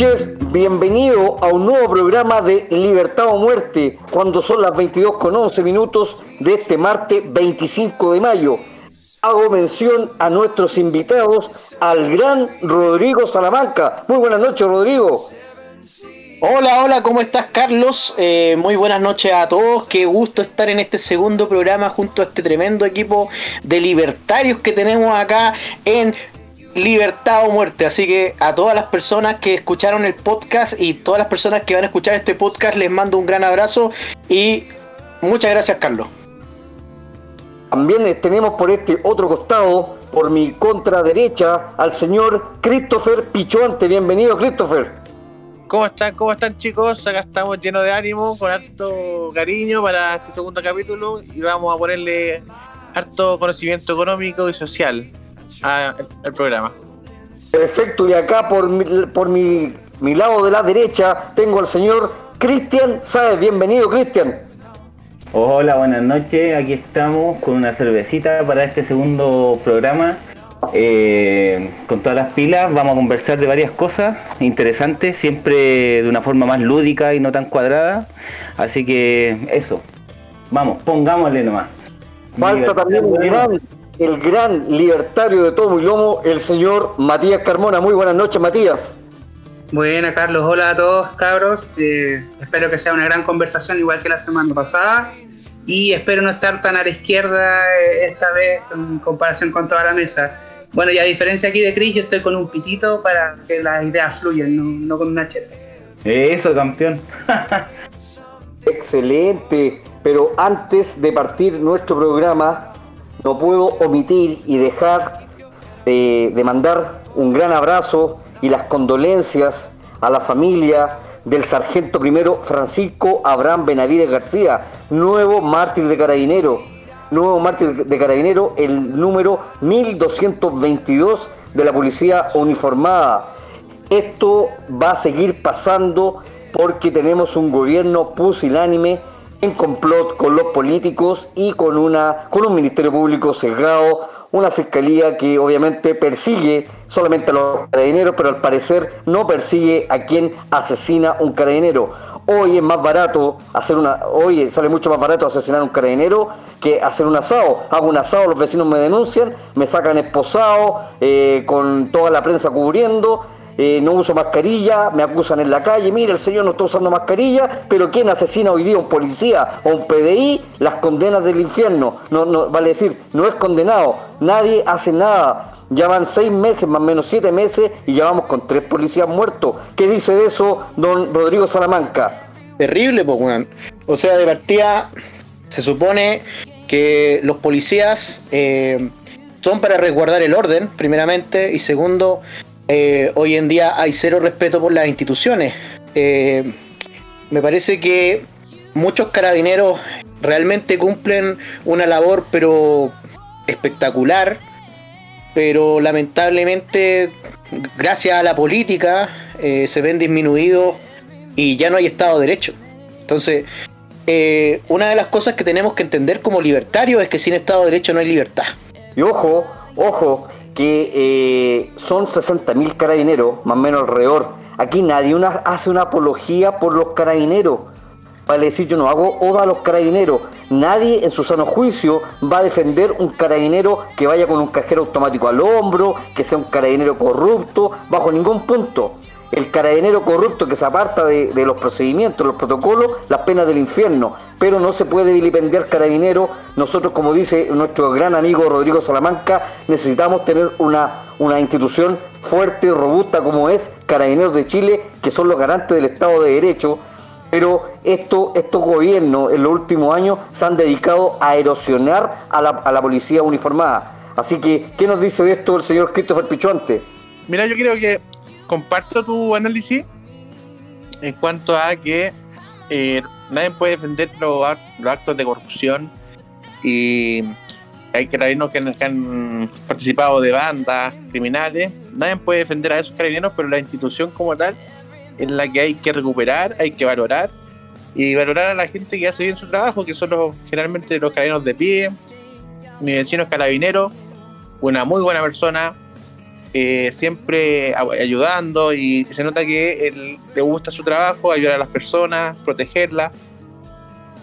noches, bienvenido a un nuevo programa de Libertad o Muerte, cuando son las 22 con 11 minutos de este martes 25 de mayo. Hago mención a nuestros invitados, al gran Rodrigo Salamanca. Muy buenas noches, Rodrigo. Hola, hola, ¿cómo estás, Carlos? Eh, muy buenas noches a todos. Qué gusto estar en este segundo programa junto a este tremendo equipo de libertarios que tenemos acá en libertad o muerte. Así que a todas las personas que escucharon el podcast y todas las personas que van a escuchar este podcast les mando un gran abrazo y muchas gracias Carlos. También tenemos por este otro costado, por mi contraderecha, al señor Christopher Pichuante. Bienvenido Christopher. ¿Cómo están? ¿Cómo están chicos? Acá estamos llenos de ánimo, con harto cariño para este segundo capítulo y vamos a ponerle harto conocimiento económico y social al programa. Perfecto, y acá por mi, por mi, mi lado de la derecha tengo al señor Cristian Sáez. Bienvenido, Cristian. Hola, buenas noches. Aquí estamos con una cervecita para este segundo programa. Eh, con todas las pilas vamos a conversar de varias cosas interesantes, siempre de una forma más lúdica y no tan cuadrada. Así que eso, vamos, pongámosle nomás. Falta también el gran libertario de todo y lomo, el señor Matías Carmona. Muy buenas noches, Matías. Buenas, Carlos. Hola a todos, cabros. Eh, espero que sea una gran conversación, igual que la semana pasada. Y espero no estar tan a la izquierda eh, esta vez en comparación con toda la mesa. Bueno, y a diferencia aquí de Chris, yo estoy con un pitito para que las ideas fluyan, no, con una cheta. Eso, campeón. Excelente. Pero antes de partir nuestro programa, no puedo omitir y dejar de, mandar un gran abrazo y las condolencias a la familia del sargento primero Francisco Abraham Benavides García, nuevo mártir de carabinero, nuevo mártir de carabinero, el número 1222 de la policía uniformada. Esto va a seguir pasando porque tenemos un gobierno pusilánime en complot con los políticos y con, una, con un Ministerio Público sesgado, una fiscalía que obviamente persigue solamente a los carabineros, pero al parecer no persigue a quien asesina un carabinero. Hoy es más barato hacer una, hoy sale mucho más barato asesinar a un carabinero que hacer un asado. Hago un asado, los vecinos me denuncian, me sacan esposado, eh, con toda la prensa cubriendo, eh, no uso mascarilla, me acusan en la calle, mire, el señor no está usando mascarilla, pero ¿quién asesina hoy día a un policía o un PDI? Las condenas del infierno. No, no, vale decir, no es condenado, nadie hace nada. Ya van seis meses, más o menos siete meses, y ya vamos con tres policías muertos. ¿Qué dice de eso don Rodrigo Salamanca? Terrible, pues, O sea, de partida, se supone que los policías eh, son para resguardar el orden, primeramente, y segundo, eh, hoy en día hay cero respeto por las instituciones. Eh, me parece que muchos carabineros realmente cumplen una labor pero espectacular, pero lamentablemente gracias a la política eh, se ven disminuidos y ya no hay Estado de Derecho. Entonces, una de las cosas que tenemos que entender como libertarios es que sin Estado de Derecho no hay libertad. Y ojo, ojo, que eh, son 60.000 carabineros, más o menos alrededor. Aquí nadie una, hace una apología por los carabineros. Para decir, yo no hago oda a los carabineros. Nadie en su sano juicio va a defender un carabinero que vaya con un cajero automático al hombro, que sea un carabinero corrupto, bajo ningún punto el carabinero corrupto que se aparta de, los procedimientos, los protocolos, las penas del infierno. Pero no se puede vilipendiar carabinero. Nosotros, como dice nuestro gran amigo Rodrigo Salamanca, necesitamos tener una, una institución fuerte y robusta como es Carabineros de Chile, que son los garantes del Estado de Derecho. Pero esto, estos gobiernos en los últimos años se han dedicado a erosionar a la, a la policía uniformada. Así que, ¿qué nos dice de esto el señor Christopher Pichuante? Mira, yo creo que comparto tu análisis en cuanto a que eh, nadie puede defender los, actos de corrupción y hay carabineros que, que, han participado de bandas criminales. Nadie puede defender a esos carabineros, pero la institución como tal es la que hay que recuperar, hay que valorar y valorar a la gente que hace bien su trabajo, que son los, generalmente los carabineros de pie, mi vecino es carabinero, una muy buena persona, eh, siempre ayudando y se nota que le gusta su trabajo, ayudar a las personas, protegerlas.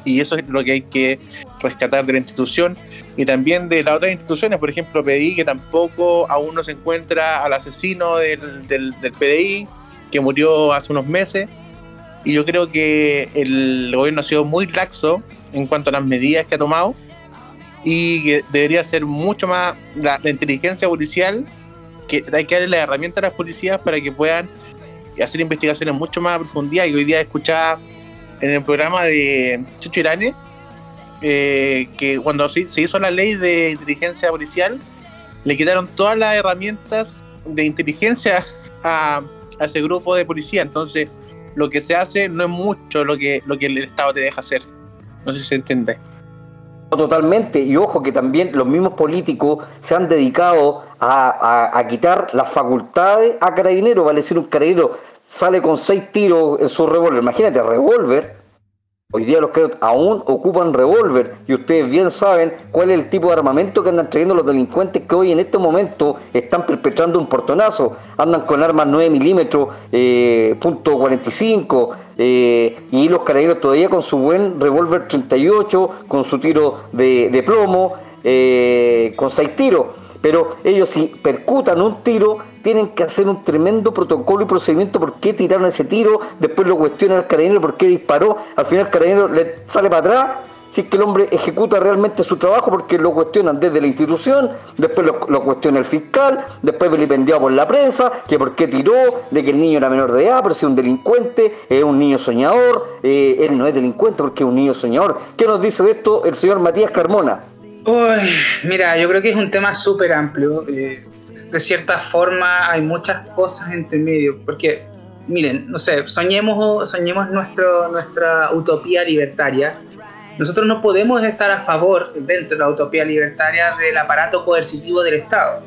Y eso es lo que hay que rescatar de la institución y también de las otras instituciones. Por ejemplo, pedí que tampoco aún no se encuentra al asesino del, del, PDI, que murió hace unos meses. Y yo creo que el gobierno ha sido muy laxo en cuanto a las medidas que ha tomado y que debería ser mucho más la, inteligencia policial, que hay que darle la herramienta a las policías para que puedan hacer investigaciones mucho más a profundidad. Y hoy día escuchaba en el programa de Chucho Irane eh, que cuando se, hizo la ley de inteligencia policial, le quitaron todas las herramientas de inteligencia a, ese grupo de policía. Entonces, lo que se hace no es mucho lo que, lo que el Estado te deja hacer. No sé si se entiende. Totalmente, y ojo que también los mismos políticos se han dedicado a, quitar las facultades a carabineros, vale decir, un carabinero sale con seis tiros en su revólver, imagínate, revólver, Hoy día los que aún ocupan revólver y ustedes bien saben cuál es el tipo de armamento que andan trayendo los delincuentes que hoy en este momento están perpetrando un portonazo. Andan con armas 9 milímetros, eh, punto 45 eh, y los carabineros todavía con su buen revólver 38, con su tiro de, plomo, eh, con 6 tiros. Pero ellos si percutan un tiro, tienen que hacer un tremendo protocolo y procedimiento por qué tiraron ese tiro, después lo cuestionan al carabinero por qué disparó, al final el carabinero le sale para atrás, si es que el hombre ejecuta realmente su trabajo porque lo cuestionan desde la institución, después lo, cuestiona el fiscal, después vilipendiado por la prensa, que por qué tiró, de que el niño era menor de edad, pero si es un delincuente, es un niño soñador, eh, él no es delincuente porque es un niño soñador. ¿Qué nos dice de esto el señor Matías Carmona? Uy, mira, yo creo que es un tema súper amplio. Eh, de cierta forma hay muchas cosas entre medio, porque, miren, no sé, soñemos, soñemos nuestro, nuestra utopía libertaria. Nosotros no podemos estar a favor, dentro de la utopía libertaria, del aparato coercitivo del Estado.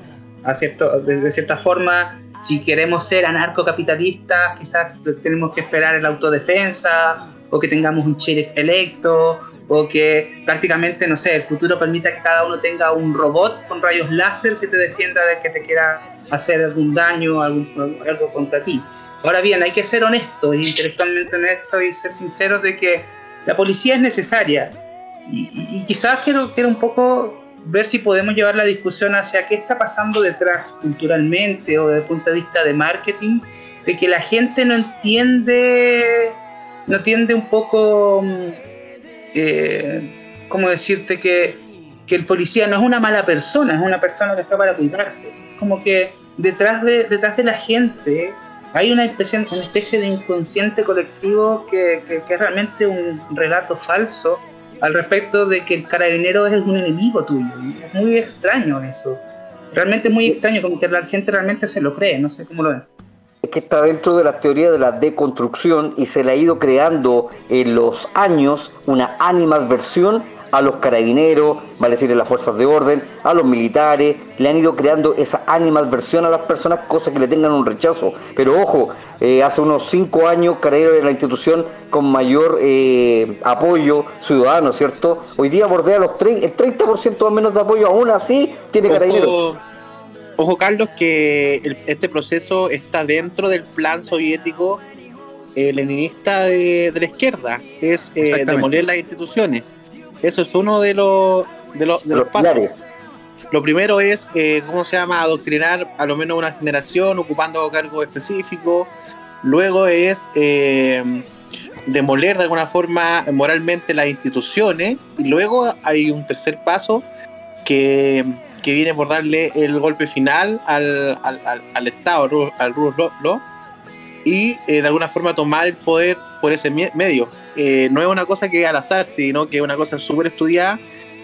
A de, cierta forma, si queremos ser anarcocapitalistas, quizás tenemos que esperar la autodefensa, o que tengamos un sheriff electo, o que prácticamente, no sé, el futuro permita que cada uno tenga un robot con rayos láser que te defienda de que te quiera hacer algún daño, algún, algo contra ti. Ahora bien, hay que ser honestos, intelectualmente honestos y ser sinceros de que la policía es necesaria. Y, quizás quiero, quiero un poco ver si podemos llevar la discusión hacia qué está pasando detrás culturalmente o desde el punto de vista de marketing, de que la gente no entiende no tiende un poco, mm, eh, ¿cómo decirte? Que, el policía no es una mala persona, es una persona que está para cuidarte. Como que detrás de, detrás de la gente hay una especie, una especie de inconsciente colectivo que, es realmente un relato falso al respecto de que el carabinero es un enemigo tuyo. Es muy extraño eso. Realmente muy extraño, como que la gente realmente se lo cree, no sé cómo lo ven que está dentro de la teoría de la deconstrucción y se le ha ido creando en los años una animadversión a los carabineros, vale decir, a las fuerzas de orden, a los militares, le han ido creando esa animadversión a las personas, cosas que le tengan un rechazo. Pero ojo, eh, hace unos cinco años Carabineros era la institución con mayor eh, apoyo ciudadano, ¿cierto? Hoy día bordea los el 30% o menos de apoyo, aún así tiene Carabineros. Ojo, Carlos, que este proceso está dentro del plan soviético eh, leninista de, la izquierda, es eh, demoler las instituciones. Eso es uno de los, de los, pasos. Lo primero es, eh, ¿cómo se llama?, adoctrinar a lo menos una generación ocupando cargos específicos. Luego es eh, demoler de alguna forma moralmente las instituciones. Y luego hay un tercer paso que que viene por darle el golpe final al, al, al, Estado, al Rule Law, y eh, de alguna forma tomar el poder por ese medio. Eh, no es una cosa que al azar, sino que es una cosa súper estudiada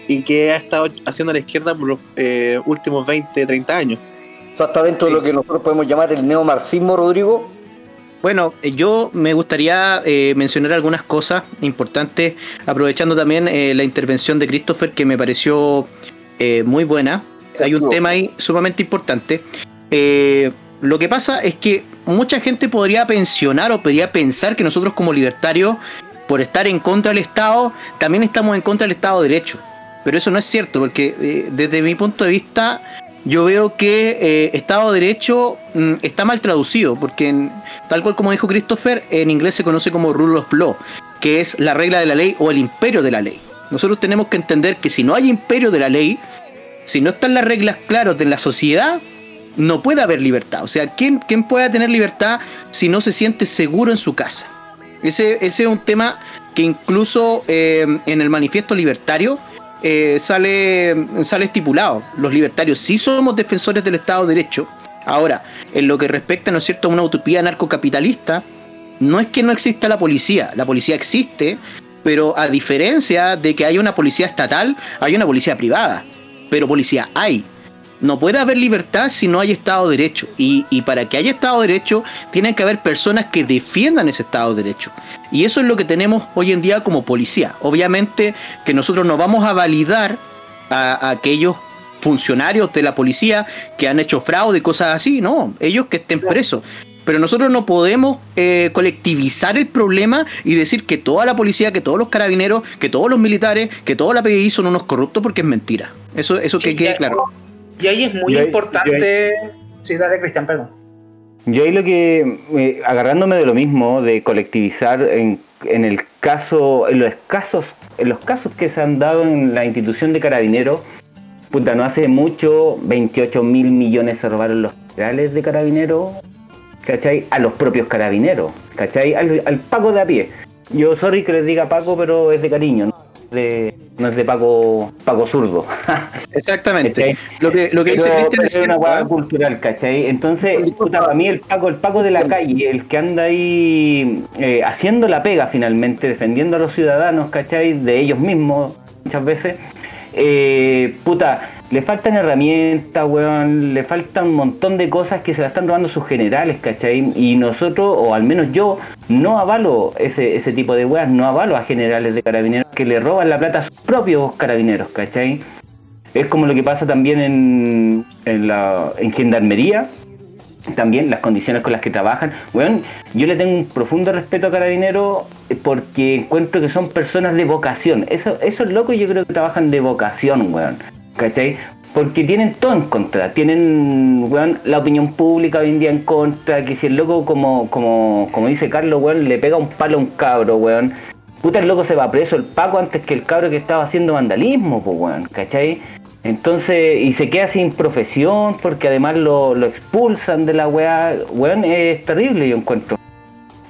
y que ha estado haciendo la izquierda por los eh, últimos 20, 30 años. ¿Eso está dentro de lo que nosotros podemos llamar el neomarxismo, Rodrigo? Bueno, yo me gustaría mencionar algunas cosas importantes, aprovechando también la intervención de Christopher, que me pareció eh, muy buena. Hay un tema ahí sumamente importante. Eh, lo que pasa es que mucha gente podría pensionar o podría pensar que nosotros como libertarios, por estar en contra del Estado, también estamos en contra del Estado de Derecho. Pero eso no es cierto, porque eh, desde mi punto de vista, yo veo que eh, Estado de Derecho mm, está mal traducido, porque en- tal cual como dijo Christopher, en inglés se conoce como rule of law, que es la regla de la ley o el imperio de la ley. Nosotros tenemos que entender que si no hay imperio de la ley, si no están las reglas claras de la sociedad, no puede haber libertad. O sea, ¿quién, quién puede tener libertad si no se siente seguro en su casa? Ese, ese es un tema que incluso eh, en el manifiesto libertario eh, sale, sale estipulado. Los libertarios sí somos defensores del Estado de Derecho. Ahora, en lo que respecta, ¿no es cierto?, a una utopía narcocapitalista, no es que no exista la policía, la policía existe, pero a diferencia de que haya una policía estatal, hay una policía privada. Pero policía hay. No puede haber libertad si no hay Estado de Derecho. Y, y para que haya Estado de Derecho, tienen que haber personas que defiendan ese Estado de Derecho. Y eso es lo que tenemos hoy en día como policía. Obviamente que nosotros no vamos a validar a, a aquellos funcionarios de la policía que han hecho fraude y cosas así, no, ellos que estén presos. Pero nosotros no podemos eh, colectivizar el problema y decir que toda la policía, que todos los carabineros, que todos los militares, que toda la PDI son unos corruptos porque es mentira. Eso, eso Sí, que quede claro. Y ahí es muy Y ahí- importante. Sí, dale, Cristian, perdón. Yo ahí lo que, eh, agarrándome de lo mismo, de colectivizar en, en el caso, en los casos, en los casos que se han dado en la institución de carabineros, puta, no hace mucho, 28 mil millones se robaron los generales de carabineros, ¿cachai? A los propios carabineros, ¿cachai? Al, al Paco de a pie. Yo, sorry que les diga Paco, pero es de cariño, no, de, no es de Paco, Paco zurdo. Exactamente. Lo que, lo que dice Pero- Cristian es una hueá ¿eh? cultural, ¿cachai? Entonces, puta, para mí el Paco, el Paco de la calle, el que anda ahí eh, haciendo la pega finalmente, defendiendo a los ciudadanos, ¿cachai? De ellos mismos, muchas veces, eh, puta, le faltan herramientas, weón, le faltan un montón de cosas que se la están robando sus generales, ¿cachai? Y nosotros, o al menos yo, no avalo ese, ese tipo de weas, no avalo a generales de carabineros que le roban la plata a sus propios carabineros, ¿cachai? Es como lo que pasa también en, en, la, en gendarmería, también las condiciones con las que trabajan. Weón, yo le tengo un profundo respeto a Carabineros porque encuentro que son personas de vocación. Eso, esos locos yo creo que trabajan de vocación, weón. ¿Cachai? Porque tienen todo en contra. Tienen, weón, la opinión pública hoy en día en contra. Que si el loco, como, como, como dice Carlos, weón, le pega un palo a un cabro, weón. Puta, el loco se va preso el Paco antes que el cabro que estaba haciendo vandalismo, pues, weón, ¿cachai? Entonces, y se queda sin profesión porque además lo, lo expulsan de la weá. Weón, es terrible, yo encuentro.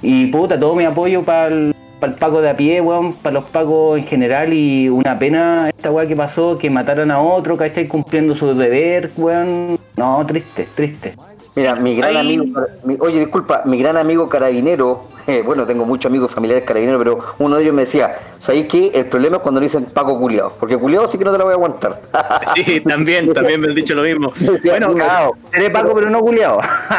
Y puta, todo mi apoyo para el, Paco de a pie, weón, para los Pacos en general. Y una pena esta weá que pasó, que mataran a otro, ¿cachai? Cumpliendo su deber, weón. No, triste, triste. Mira, mi gran Ahí- amigo, mi- oye, disculpa, mi gran amigo carabinero, eh, bueno, tengo muchos amigos familiares carabineros, pero uno de ellos me decía, ¿sabéis qué? El problema es cuando le dicen Paco culiao, porque culiao sí que no te la voy a aguantar. Sí, también, también me han dicho lo mismo. Bueno, Bueno, Seré Paco, pero no culiado.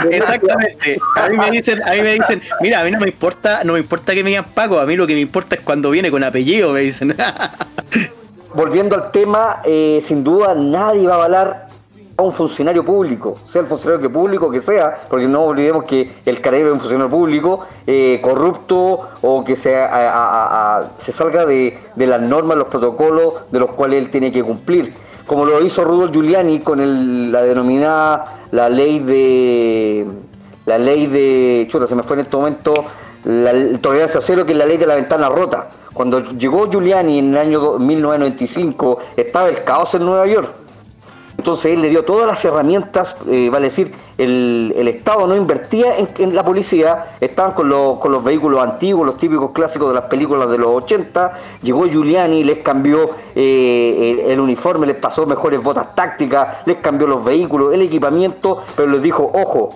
Exactamente. A mí me dicen, a mí me dicen, mira, a mí no me importa, no me importa que me digan Paco, a mí lo que me importa es cuando viene con apellido, me dicen. Volviendo al tema, eh, sin duda nadie va a avalar a un funcionario público, sea el funcionario que público que sea, porque no olvidemos que el carabinero es un funcionario público eh, corrupto o que se, a- a- a- se salga de, las normas, los protocolos de los cuales él tiene que cumplir. Como lo hizo Rudolf Giuliani con la denominada la ley de la ley de chuta se me fue en este momento la l- tolerancia cero que es la ley de la ventana rota cuando llegó Giuliani en el año do- 1995 estaba el caos en Nueva York entonces él le dio todas las herramientas, eh, vale decir, el, el Estado no invertía en, la policía, estaban con, los- con los vehículos antiguos, los típicos clásicos de las películas de los 80, llegó Giuliani, les cambió eh, el, el uniforme, les pasó mejores botas tácticas, les cambió los vehículos, el equipamiento, pero les dijo, ojo,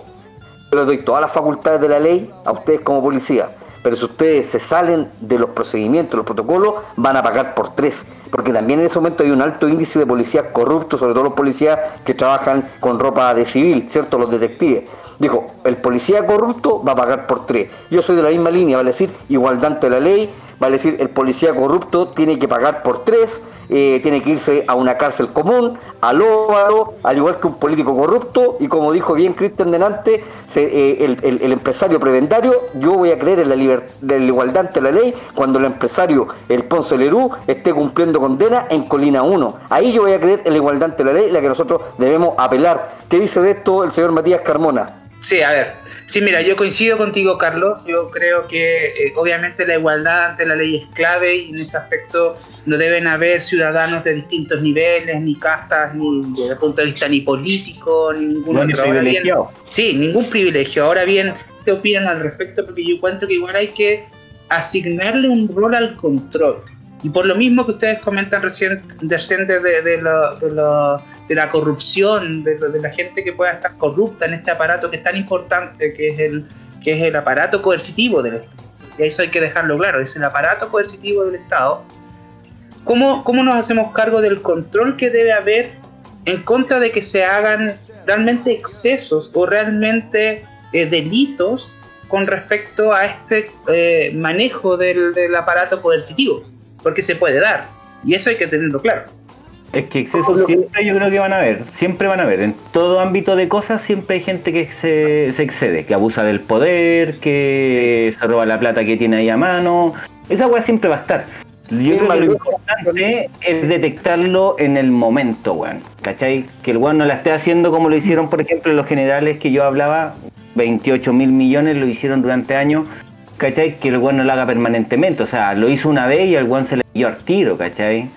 yo les doy todas las facultades de la ley a ustedes como policía. Pero si ustedes se salen de los procedimientos, los protocolos, van a pagar por tres. Porque también en ese momento hay un alto índice de policías corruptos, sobre todo los policías que trabajan con ropa de civil, ¿cierto? Los detectives. Dijo, el policía corrupto va a pagar por tres. Yo soy de la misma línea, vale decir, igualdad ante la ley, vale decir, el policía corrupto tiene que pagar por tres, eh, tiene que irse a una cárcel común, al óvalo, al igual que un político corrupto, y como dijo bien Cristian delante, eh, el, empresario prebendario, yo voy a creer en la, la igualdad ante la ley cuando el empresario, el Ponce Lerú, esté cumpliendo condena en Colina 1. Ahí yo voy a creer en la igualdad ante la ley, la que nosotros debemos apelar. ¿Qué dice de esto el señor Matías Carmona? Sí, a ver, Sí, mira, yo coincido contigo, Carlos. Yo creo que eh, obviamente la igualdad ante la ley es clave y en ese aspecto no deben haber ciudadanos de distintos niveles, ni castas, ni desde el punto de vista ni político, ni ningún otro. privilegio. sí, ningún privilegio. Ahora bien, ¿qué opinan al respecto? Porque yo encuentro que igual hay que asignarle un rol al control. Y por lo mismo que ustedes comentan recién, de, de, de, la corrupción, de, la gente que pueda estar corrupta en este aparato que es tan importante, que es el, que es el aparato coercitivo del Estado. Y eso hay que dejarlo claro, es el aparato coercitivo del Estado. ¿Cómo, ¿Cómo nos hacemos cargo del control que debe haber en contra de que se hagan realmente excesos o realmente eh, delitos con respecto a este eh, manejo del aparato coercitivo? Porque se puede dar. Y eso hay que tenerlo claro. Es que excesos siempre yo creo que van a haber, siempre van a haber. En todo ámbito de cosas siempre hay gente que se, se excede, que abusa del poder, que se roba la plata que tiene ahí a mano. Esa weá siempre va a estar. Yo creo que lo importante es detectarlo en el momento, weón. ¿Cachai? Que el weón no la esté haciendo como lo hicieron, por ejemplo, los generales que yo hablaba, 28 mil millones lo hicieron durante años ¿cachai? Que el weón no lo haga permanentemente. O sea, lo hizo una vez y al weón se le dio al tiro, ¿cachai?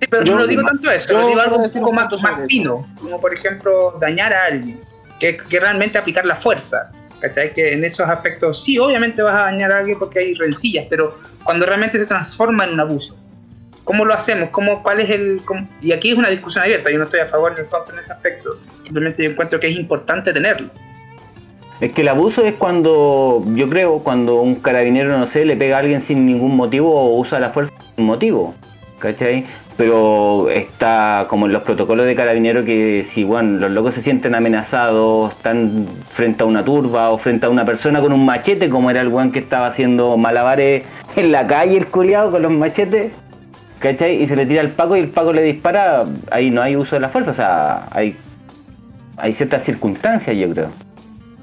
Sí, pero yo no digo tanto eso, yo digo algo un poco más, más fino, como por ejemplo dañar a alguien, que, que realmente aplicar la fuerza. ¿Cachai? Que en esos aspectos sí, obviamente vas a dañar a alguien porque hay rencillas, pero cuando realmente se transforma en un abuso, ¿cómo lo hacemos? ¿Cómo, ¿Cuál es el...? Y aquí es una discusión abierta, yo no estoy a favor ni en contra en ese aspecto, simplemente yo encuentro que es importante tenerlo. Es que el abuso es cuando, yo creo, cuando un carabinero, no sé, le pega a alguien sin ningún motivo o usa la fuerza sin motivo, ¿cachai? Pero está como en los protocolos de carabinero que si bueno, los locos se sienten amenazados, están frente a una turba o frente a una persona con un machete, como era el weón que estaba haciendo malabares en la calle, el culiado con los machetes, ¿cachai? Y se le tira al Paco y el Paco le dispara, ahí no hay uso de la fuerza, o sea, hay, hay ciertas circunstancias, yo creo.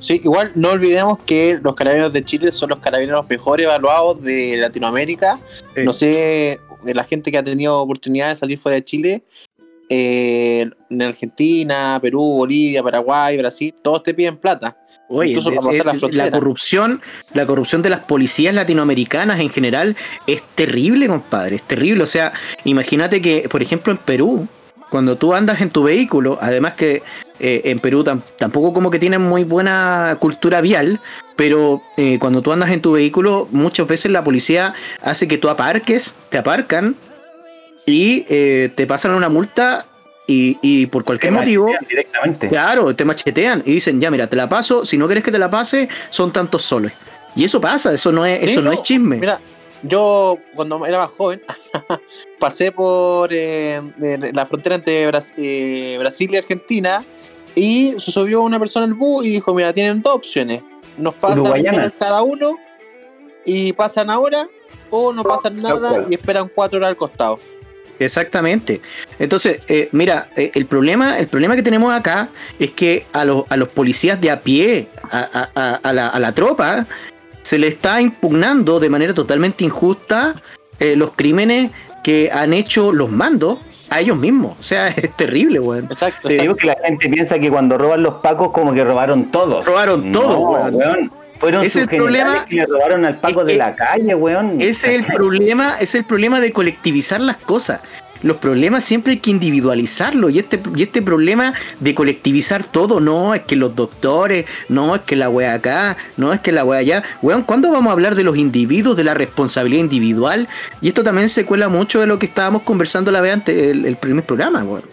Sí, igual no olvidemos que los carabineros de Chile son los carabineros mejor evaluados de Latinoamérica. No sé, la gente que ha tenido oportunidad de salir fuera de Chile, eh, en Argentina, Perú, Bolivia, Paraguay, Brasil, todos te piden plata. Oye, la, corrupción, la corrupción de las policías latinoamericanas en general es terrible, compadre, es terrible. O sea, imagínate que, por ejemplo, en Perú, cuando tú andas en tu vehículo, además que eh, en Perú tampoco como que tienen muy buena cultura vial, pero eh, cuando tú andas en tu vehículo, muchas veces la policía hace que tú aparques, te aparcan y eh, te pasan una multa y, por cualquier motivo, directamente. claro, te machetean y dicen, ya mira, te la paso, si no quieres que te la pase, son tantos soles. Y eso pasa, eso no es, eso no, es chisme. Mira, yo cuando era más joven pasé por eh, la frontera entre eh, Brasil y Argentina y se subió una persona al bus y dijo, mira, tienen dos opciones. Nos pasan cada uno y pasan ahora o no pasan nada y esperan cuatro horas al costado. Exactamente. Entonces, eh, mira, el problema, el problema que tenemos acá es que a los, a los policías de a pie, a, la, a la tropa, se le está impugnando de manera totalmente injusta eh, los crímenes que han hecho los mandos a ellos mismos. O sea, es terrible, weón. Exacto. Te digo que la gente piensa que cuando roban los pacos, como que robaron todos. Robaron todo, weón. Fueron es el problema que le robaron al paco de la calle, weón. Ese es el problema, es el problema de colectivizar las cosas los problemas siempre hay que individualizarlo y este, y este problema de colectivizar todo, no es que los doctores, no es que la wea acá, no es que la wea allá. Weón, ¿cuándo vamos a hablar de los individuos, de la responsabilidad individual? Y esto también se cuela mucho de lo que estábamos conversando la vez antes, el, primer programa, weón.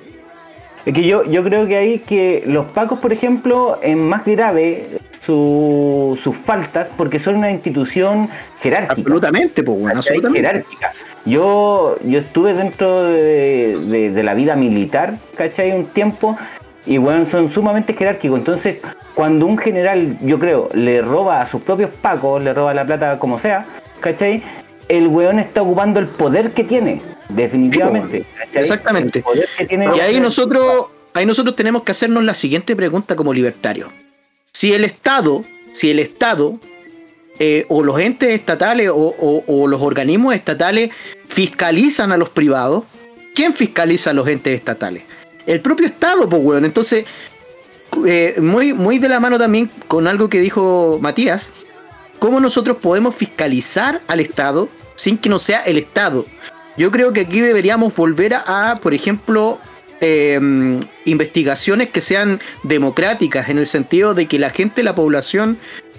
Es que yo, yo creo que hay que los pacos, por ejemplo, es más grave sus faltas porque son una institución jerárquica. Absolutamente, pues bueno, absolutamente. Jerárquica. Yo, yo estuve dentro de, la vida militar, ¿cachai? Un tiempo, y bueno, son sumamente jerárquicos. Entonces, cuando un general, yo creo, le roba a sus propios pacos, le roba la plata como sea, ¿cachai? el weón está ocupando el poder que tiene, definitivamente. ¿cachai? Exactamente. El poder que tiene- Y ahí nosotros, ahí nosotros tenemos que hacernos la siguiente pregunta como libertarios. Si el Estado, si el Estado eh, o los entes estatales o, los organismos estatales fiscalizan a los privados, ¿quién fiscaliza a los entes estatales? El propio Estado, pues weón. Entonces, eh, muy, muy de la mano también con algo que dijo Matías, ¿cómo nosotros podemos fiscalizar al Estado sin que no sea el Estado? Yo creo que aquí deberíamos volver a, por ejemplo, eh, investigaciones que sean democráticas, en el sentido de que la gente, la población,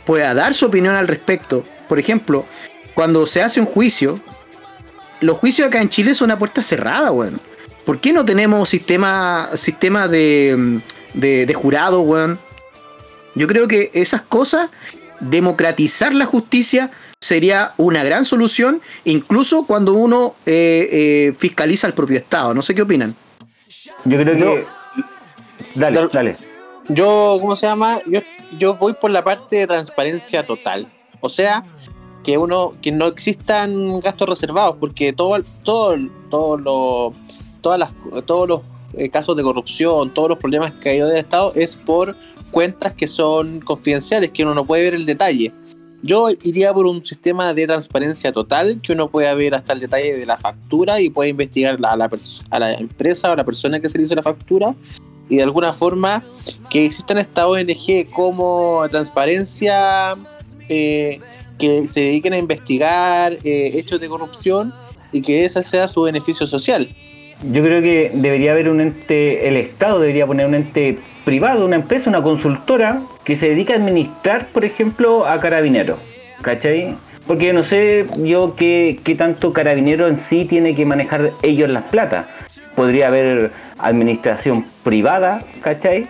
pueda dar su opinión al respecto. Por ejemplo, cuando se hace un juicio, los juicios acá en Chile son a puerta cerrada, weón. ¿Por qué no tenemos sistema, sistema de, de, de jurado, weón? Yo creo que esas cosas, democratizar la justicia sería una gran solución, incluso cuando uno eh, eh, fiscaliza al propio Estado. No sé qué opinan. Yo creo que. Yo- Dale, Dale. Yo, ¿cómo se llama? Yo, yo voy por la parte de transparencia total. O sea, que uno, que no existan gastos reservados, porque todo, todo, todo lo, todas las, todos los eh, casos de corrupción, todos los problemas que ha ido del Estado es por cuentas que son confidenciales, que uno no puede ver el detalle. Yo iría por un sistema de transparencia total, que uno pueda ver hasta el detalle de la factura y puede investigar a la, a la empresa o a la persona que se le hizo la factura y de alguna forma que existan estas ONG como Transparencia eh, que se dediquen a investigar eh, hechos de corrupción y que ese sea su beneficio social. Yo creo que debería haber un ente, el Estado debería poner un ente privado, una empresa, una consultora que se dedique a administrar, por ejemplo, a carabineros. ¿Cachai? Porque no sé yo qué, qué tanto carabinero en sí tiene que manejar ellos las plata. Podría haber administración privada, ¿cachai?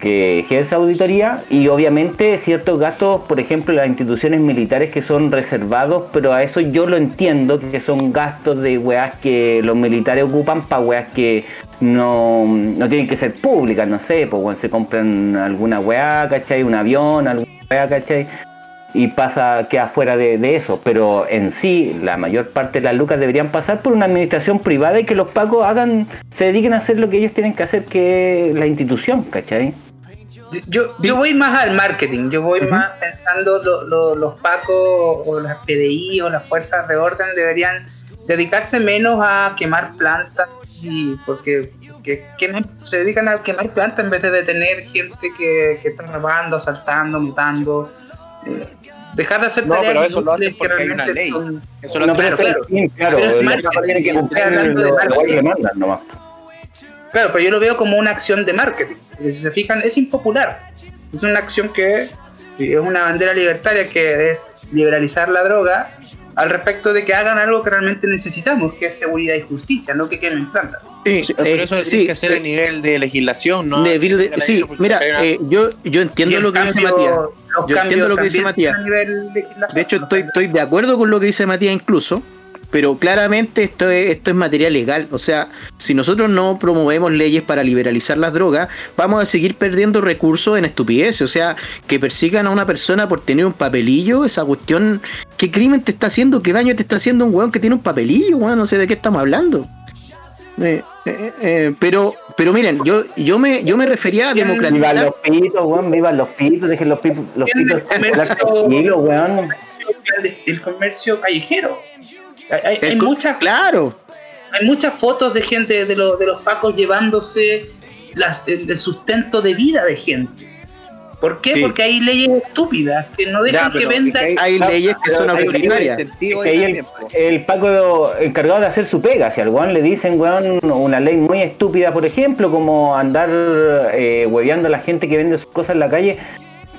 que ejerce auditoría y obviamente ciertos gastos, por ejemplo, las instituciones militares que son reservados, pero a eso yo lo entiendo, que son gastos de weas que los militares ocupan para weas que no, no tienen que ser públicas, no sé, pues bueno, se compran alguna wea, ¿cachai? Un avión, alguna wea, ¿cachai? Y pasa, queda fuera de, de eso, pero en sí la mayor parte de las lucas deberían pasar por una administración privada y que los pacos hagan, se dediquen a hacer lo que ellos tienen que hacer, que es la institución, ¿cachai? Yo, yo voy más al marketing, yo voy más pensando lo- lo- los pacos o las PDI o las fuerzas de orden deberían dedicarse menos a quemar plantas y porque, queman- se dedican a quemar plantas en vez de detener gente que, que está robando, asaltando, matando. Eh, dejar de hacer No, tareas pero eso lo hacen inútiles que porque hay una realmente ley. son- Eso lo No, pero claro, claro, Pero es marketing, que cumplir lo- que mandan nomás. Claro, pero yo lo veo como una acción de marketing. Si se fijan, es impopular. Es una acción que es una bandera libertaria que es liberalizar la droga al respecto de que hagan algo que realmente necesitamos, que es seguridad y justicia, no que quemen plantas. Sí, Sí, pero eh, eso lo sí, tiene que hacer eh, a nivel de legislación, ¿no? de Bill de- De la sí, mira, eh, yo, yo entiendo lo que dice Matías. Los Yo entiendo lo que dice Matías. De hecho, estoy, estoy de acuerdo con lo que dice Matías incluso, pero claramente esto es, esto es materia legal. O sea, si nosotros no promovemos leyes para liberalizar las drogas, vamos a seguir perdiendo recursos en estupideces. O sea, que persigan a una persona por tener un papelillo, esa cuestión, ¿qué crimen te está haciendo? ¿Qué daño te está haciendo un weón que tiene un papelillo? Weón, no sé de qué estamos hablando. Eh, eh, eh, pero, pero miren, yo, yo me, yo me refería a Bien, Vivan democratizar. los pitos, weón, vivan los pitos, dejen los pitos, los Bien, pitos el comercio- tranquilos, weón. el, el comercio callejero. Hay, co- muchas Claro. hay muchas fotos de gente de, los de los pacos llevándose las, el, el sustento de vida de gente. ¿Por qué? Sí. Porque hay leyes estúpidas que no Ya, dejan que vendan. es que Hay leyes que son autoritarias. Es que ahí el, el Paco encargado de hacer su pega, si al weón le dicen, weón, una ley muy estúpida, por ejemplo, como andar eh, hueveando a la gente que vende sus cosas en la calle,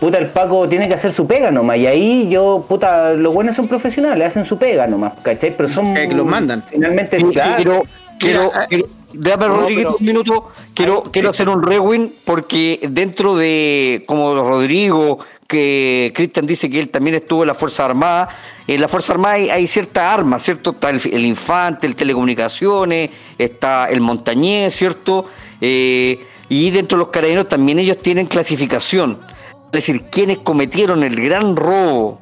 puta, el Paco tiene que hacer su pega nomás. Y ahí yo, puta, los buenos son profesionales, hacen su pega nomás, ¿cachai? Pero son... Eh, que los mandan. Finalmente, Sí, claro. quiero, quiero, Mira, quiero- déjame, no, Rodriguito, pero- un minuto. Quiero, quiero hacer un rewind porque dentro de, como Rodrigo, que Cristian dice que él también estuvo en la Fuerza Armada, en la Fuerza Armada hay, hay ciertas armas, ¿cierto? Está el, el infante, el telecomunicaciones, está el montañés, ¿cierto? Eh, y dentro de los carabineros también ellos tienen clasificación. Es decir, quienes cometieron el gran robo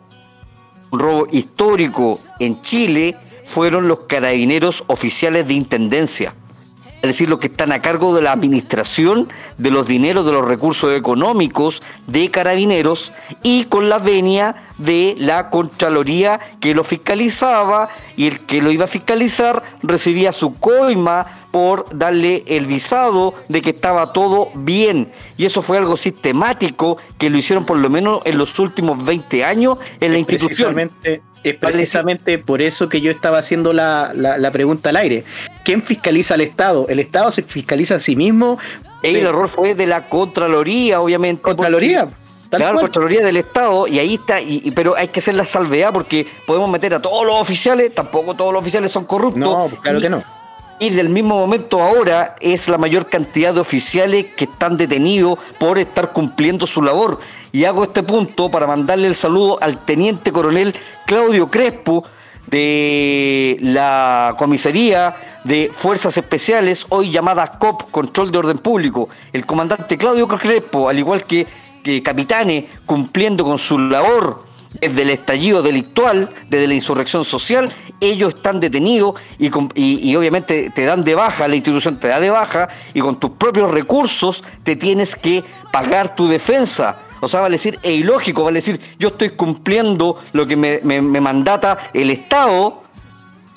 un robo histórico en Chile fueron los carabineros oficiales de intendencia es decir, los que están a cargo de la administración de los dineros, de los recursos económicos de carabineros y con la venia de la Contraloría que lo fiscalizaba y el que lo iba a fiscalizar recibía su coima por darle el visado de que estaba todo bien. Y eso fue algo sistemático que lo hicieron por lo menos en los últimos 20 años en la institución. Es precisamente por eso que yo estaba haciendo la, pregunta al aire. ¿Quién fiscaliza al Estado? ¿El Estado se fiscaliza a sí mismo? El error fue de la Contraloría, obviamente. ¿Contraloría? Claro, Contraloría del Estado, y ahí está, y, pero hay que hacer la salvedad porque podemos meter a todos los oficiales, tampoco todos los oficiales son corruptos. No, pues claro que no. Y del mismo momento ahora es la mayor cantidad de oficiales que están detenidos por estar cumpliendo su labor. Y hago este punto para mandarle el saludo al teniente coronel Claudio Crespo de la comisaría de Fuerzas Especiales, hoy llamada COP, Control de Orden Público. El comandante Claudio Crespo, al igual que, que capitanes, cumpliendo con su labor desde el estallido delictual, desde la insurrección social, ellos están detenidos y, obviamente te dan de baja, la institución te da de baja y con tus propios recursos te tienes que pagar tu defensa. O sea, vale decir, es ilógico, vale decir, yo estoy cumpliendo lo que me, me mandata el Estado,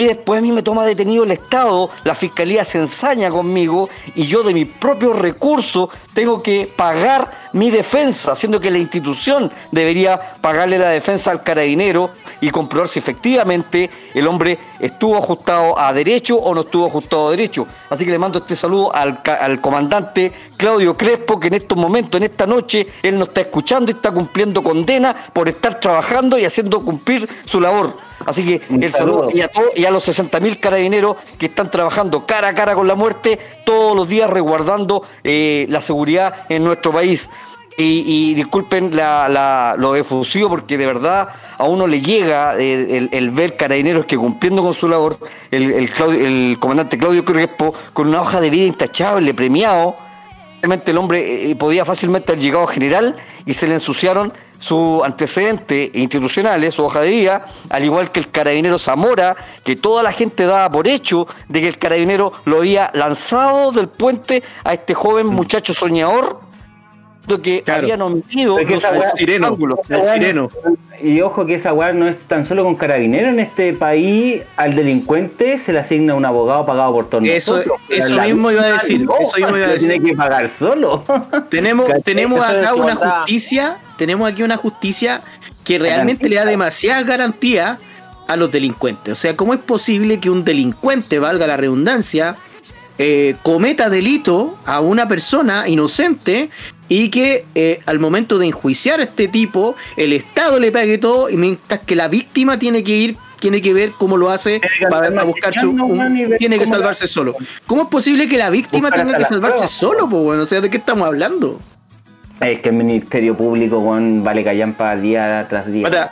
después a mí me toma detenido el Estado, la Fiscalía se ensaña conmigo y yo de mi propio recurso tengo que pagar mi defensa, siendo que la institución debería pagarle la defensa al carabinero y comprobar si efectivamente el hombre estuvo ajustado a derecho o no estuvo ajustado a derecho. Así que le mando este saludo al, al comandante Claudio Crespo, que en estos momentos, en esta noche, él nos está escuchando y está cumpliendo condena por estar trabajando y haciendo cumplir su labor. Así que el saludo, y, a y a los 60.000 carabineros que están trabajando cara a cara con la muerte todos los días resguardando eh, la seguridad en nuestro país. Y, disculpen la, lo efusivo porque de verdad a uno le llega eh, el, ver carabineros que cumpliendo con su labor, el, el, comandante Claudio Crespo con una hoja de vida intachable, premiado, realmente el hombre eh, podía fácilmente haber llegado a general y se le ensuciaron su antecedente institucionales, su hoja de vida, al igual que el carabinero Zamora, que toda la gente daba por hecho de que el carabinero lo había lanzado del puente a este joven muchacho soñador que habían omitido los, sireno, el sireno. Y ojo que esa weá no es tan solo con carabineros en este país, al delincuente se le asigna un abogado pagado por todos Eso, eso mismo iba a decir, eso mismo iba a decir. Tiene que pagar solo. Tenemos, tenemos acá una justicia, tenemos aquí una justicia que realmente le da demasiada garantía a los delincuentes. O sea, ¿cómo es posible que un delincuente, valga la redundancia, eh, cometa delito a una persona inocente y que eh, al momento de enjuiciar a este tipo, el Estado le pague todo, y mientras que la víctima tiene que ir, tiene que ver cómo lo hace para, buscar su. tiene que salvarse solo. ¿Cómo es posible que la víctima tenga que salvarse solo? Pues, O sea, ¿de qué estamos hablando? Es que el Ministerio Público, weón, vale callampa día tras día.